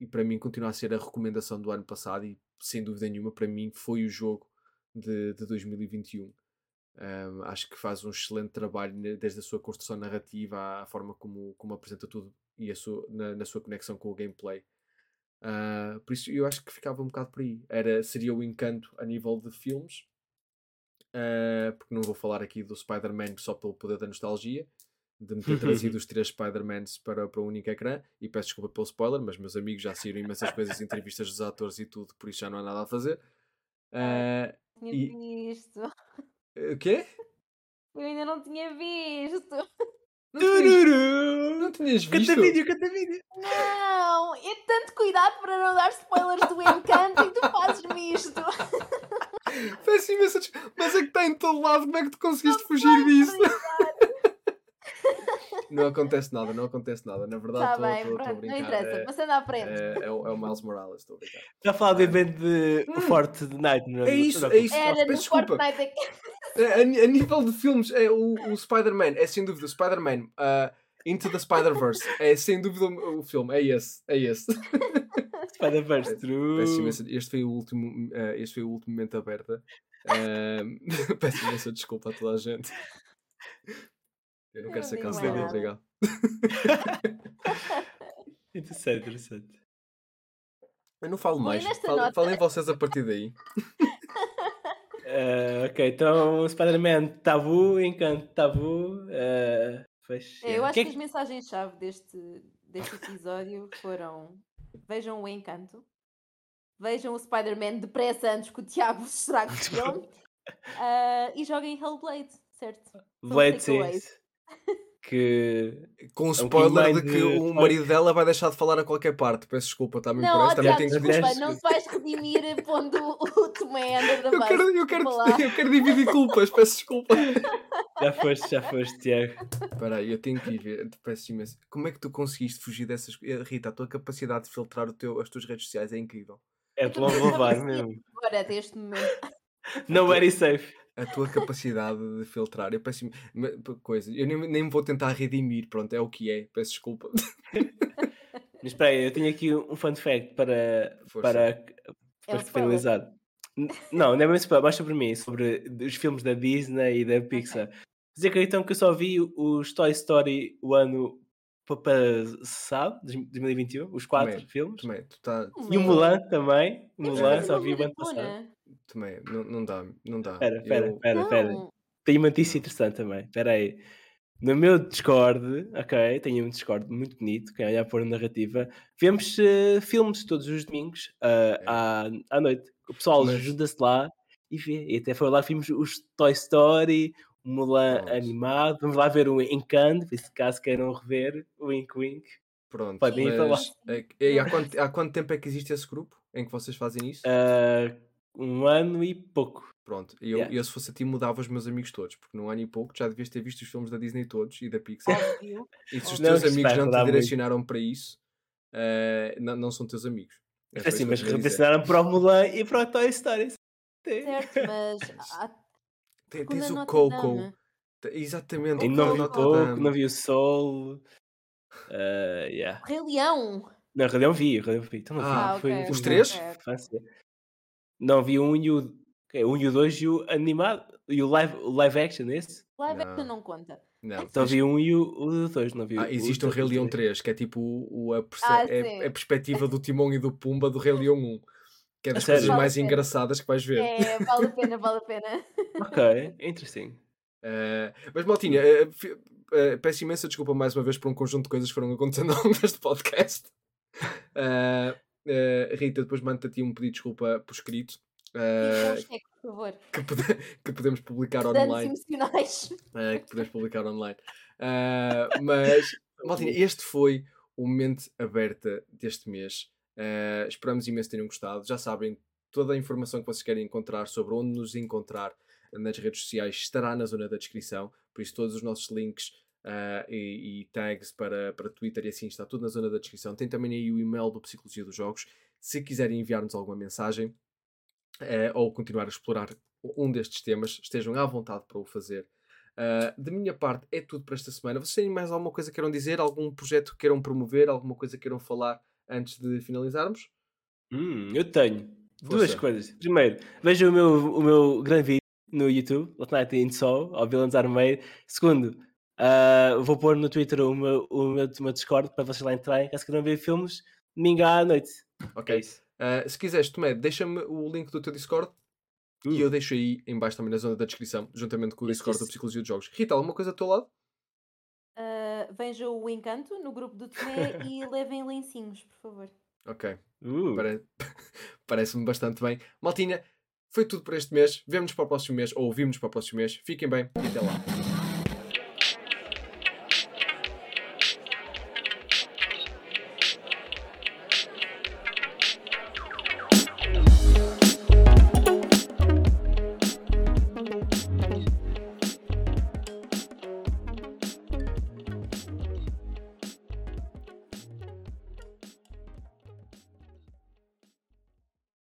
e- para mim continua a ser a recomendação do ano passado e sem dúvida nenhuma para mim foi o jogo de, de 2021. Um, acho que faz um excelente trabalho desde a sua construção narrativa à forma como, como apresenta tudo e a sua, na, na sua conexão com o gameplay. Ah, por isso eu acho que ficava um bocado por aí. Era, seria o encanto a nível de filmes, ah, porque não vou falar aqui do Spider-Man só pelo poder da nostalgia, de me ter trazido os três Spider-Mans para, para um único ecrã, e peço desculpa pelo spoiler, mas meus amigos já saíram imensas coisas, entrevistas dos atores e tudo, por isso já não há nada a fazer. Ah, Tinha E- visto. o quê? Eu ainda não tinha visto. Não tinhas, Tururu! não tinhas Canta visto? vídeo, canta vídeo. Não! É tanto cuidado para não dar spoilers do encanto e tu fazes-me isto. Peço imensa Mas é que está em todo lado, como é que tu conseguiste fugir disso? Não acontece nada, não acontece nada. Na verdade, Está estou a pronto, não brincar. interessa. É, Passando à frente. é, é o, é o Miles Morales, estou a brincar. Já a falar do evento de o Forte de Night. não É isso, não é isso. Era no desculpa. Fortnite aqui. É, A, a nível de filmes, é o, o Spider-Man, é sem dúvida o Spider-Man ah, Into the Spider-Verse. É sem dúvida o, filme, é esse, é esse. Spider-Verse, true. Este foi o último, ah, este foi o último momento aberta. Ahm, peço imensa desculpa a toda a gente. Eu não quero Não ser cancelado, obrigado. Interessante, interessante. Eu não falo mais. nesta Fal- nota- Falem vocês a partir daí. Eh, ok, então Spider-Man tabu, encanto tabu. eh, pois, É, eu acho Que que é as mensagens-chave deste, deste episódio foram: vejam o encanto, vejam o Spider-Man depressa antes que o Tiago se estrague o filme ah, e joguem Hellblade, certo? Blade sim. Que Com o um spoiler de que de o marido dela vai deixar de falar a qualquer parte. Peço desculpa, está muito Não. Também tenho que desculpa, dizer- não te vais redimir pondo o Tomé under the Eu quero, eu, quero, eu quero dividir culpas, peço desculpa. já foste, já foste, Tiago. Espera aí, eu tenho que ir ver. Peço imenso. Como é que tu conseguiste fugir dessas coisas? Rita, a tua capacidade de filtrar o teu, as tuas redes sociais é incrível. É de logo levar mesmo. Agora, até este momento. No very safe. A tua capacidade de filtrar, eu peço coisa. Eu nem, nem me vou tentar redimir, pronto, é o que é. Peço desculpa. Mas espera aí, eu tenho aqui um fun fact para, Força. para, É para spoiler. finalizar. Não, não é bem spoiler, mais sobre mim, sobre os filmes da Disney e da Pixar. Vocês acreditam que eu só vi os Toy Story o ano pa- passado, 2021, os quatro Também, filmes? Também, tu tá, E o Mulan também. O Mulan só vi o ano passado. Também, não, não dá, não dá. Espera, espera, Eu- espera, espera. Tenho uma notícia interessante também. Espera aí. No meu Discord, ok, tenho um Discord muito bonito, quem olhar por narrativa, vemos eh, filmes todos os domingos ah, É. à, à noite. O pessoal Mas- junta-se lá e vê. E até foi lá que vimos os Toy Story, o Mulan Pronto. animado. Vamos lá ver o Encanto, se caso queiram rever, o Wink Wink. Pronto, Podem ir para lá. é e há, quanto, há quanto tempo é que existe esse grupo em que vocês fazem isso? Ah, um ano e pouco. Pronto, e eu, yeah. eu se fosse a ti mudava os meus amigos todos, porque num ano e pouco já devias ter visto os filmes da Disney todos e da Pixar. E se os Não, teus amigos espero, não te muito. direcionaram para isso, eh, não, não são teus amigos. É assim, mas redirecionaram para o Mulan e para o Toy Story. Certo, mas há Tens o Notre Coco. Exatamente. E o não vi o Dame. não vi o Sol. Uh, yeah. Rei Leão. Não, Rei Leão vi, Rei Leão vi. Então não vi. Ah, foi, ok, foi Os três? infância. Não, vi o 1 e o. ok, o 1 e o 2 e o animado. E o live, o live action esse. Live Não. action não conta. Não, Só tens- vi o 1 e o 2, não vi Ah, o existe o Rei Leão três. 3, que é tipo o, o- a, perce- Ah, é- a perspectiva do Timão e do Pumba do Rei Leão 1. Que é das coisas Vale mais engraçadas que vais ver. É, vale a pena, vale a pena. Ok, interesting. Eh, mas, Maltinha, fi- eh, peço imensa desculpa mais uma vez por um conjunto de coisas que foram acontecendo ao longo deste podcast. Uh, Rita, depois manda-te ti um pedido de desculpa por escrito. Uh, cheque, por favor. que, pode- que podemos publicar Danos online. emocionais. uh, que podemos publicar online. Uh, mas, Maltina, este foi o Mente Aberta deste mês. Uh, esperamos imenso que tenham gostado. Já sabem, toda a informação que vocês querem encontrar sobre onde nos encontrar nas redes sociais estará na zona da descrição. Por isso, todos os nossos links uh, e, e tags para, para Twitter e assim está tudo na zona da descrição. Tem também aí o e-mail do Psicologia dos Jogos. Se quiserem enviar-nos alguma mensagem eh, ou continuar a explorar um destes temas, estejam à vontade para o fazer. Uh, da minha parte é tudo para esta semana. Vocês têm mais alguma coisa que queiram dizer? Algum projeto que queiram promover? Alguma coisa que queiram falar antes de finalizarmos? Hum, eu tenho duas Força. coisas. Primeiro, vejam o meu, o meu grande vídeo no YouTube, Last Night in Soul, ao Villains Armade. Segundo, ah, vou pôr no Twitter o meu, o meu, o meu Discord para vocês lá entrarem, caso queiram ver filmes, domingo à noite. Ok. É isso. Uh, se quiseres, Tomé, deixa-me o link do teu Discord e eu deixo aí em baixo também na zona da descrição, juntamente com o Isso, Discord do isso. Psicologia dos Jogos. Rita, alguma coisa do teu lado? Uh, vejam o Encanto no grupo do Tomé e levem lencinhos, por favor. Ok. Uh. Pare- Parece-me bastante bem. Maltinha, foi tudo por este mês. Vemo-nos para o próximo mês, ou ouvimos para o próximo mês. Fiquem bem e até lá.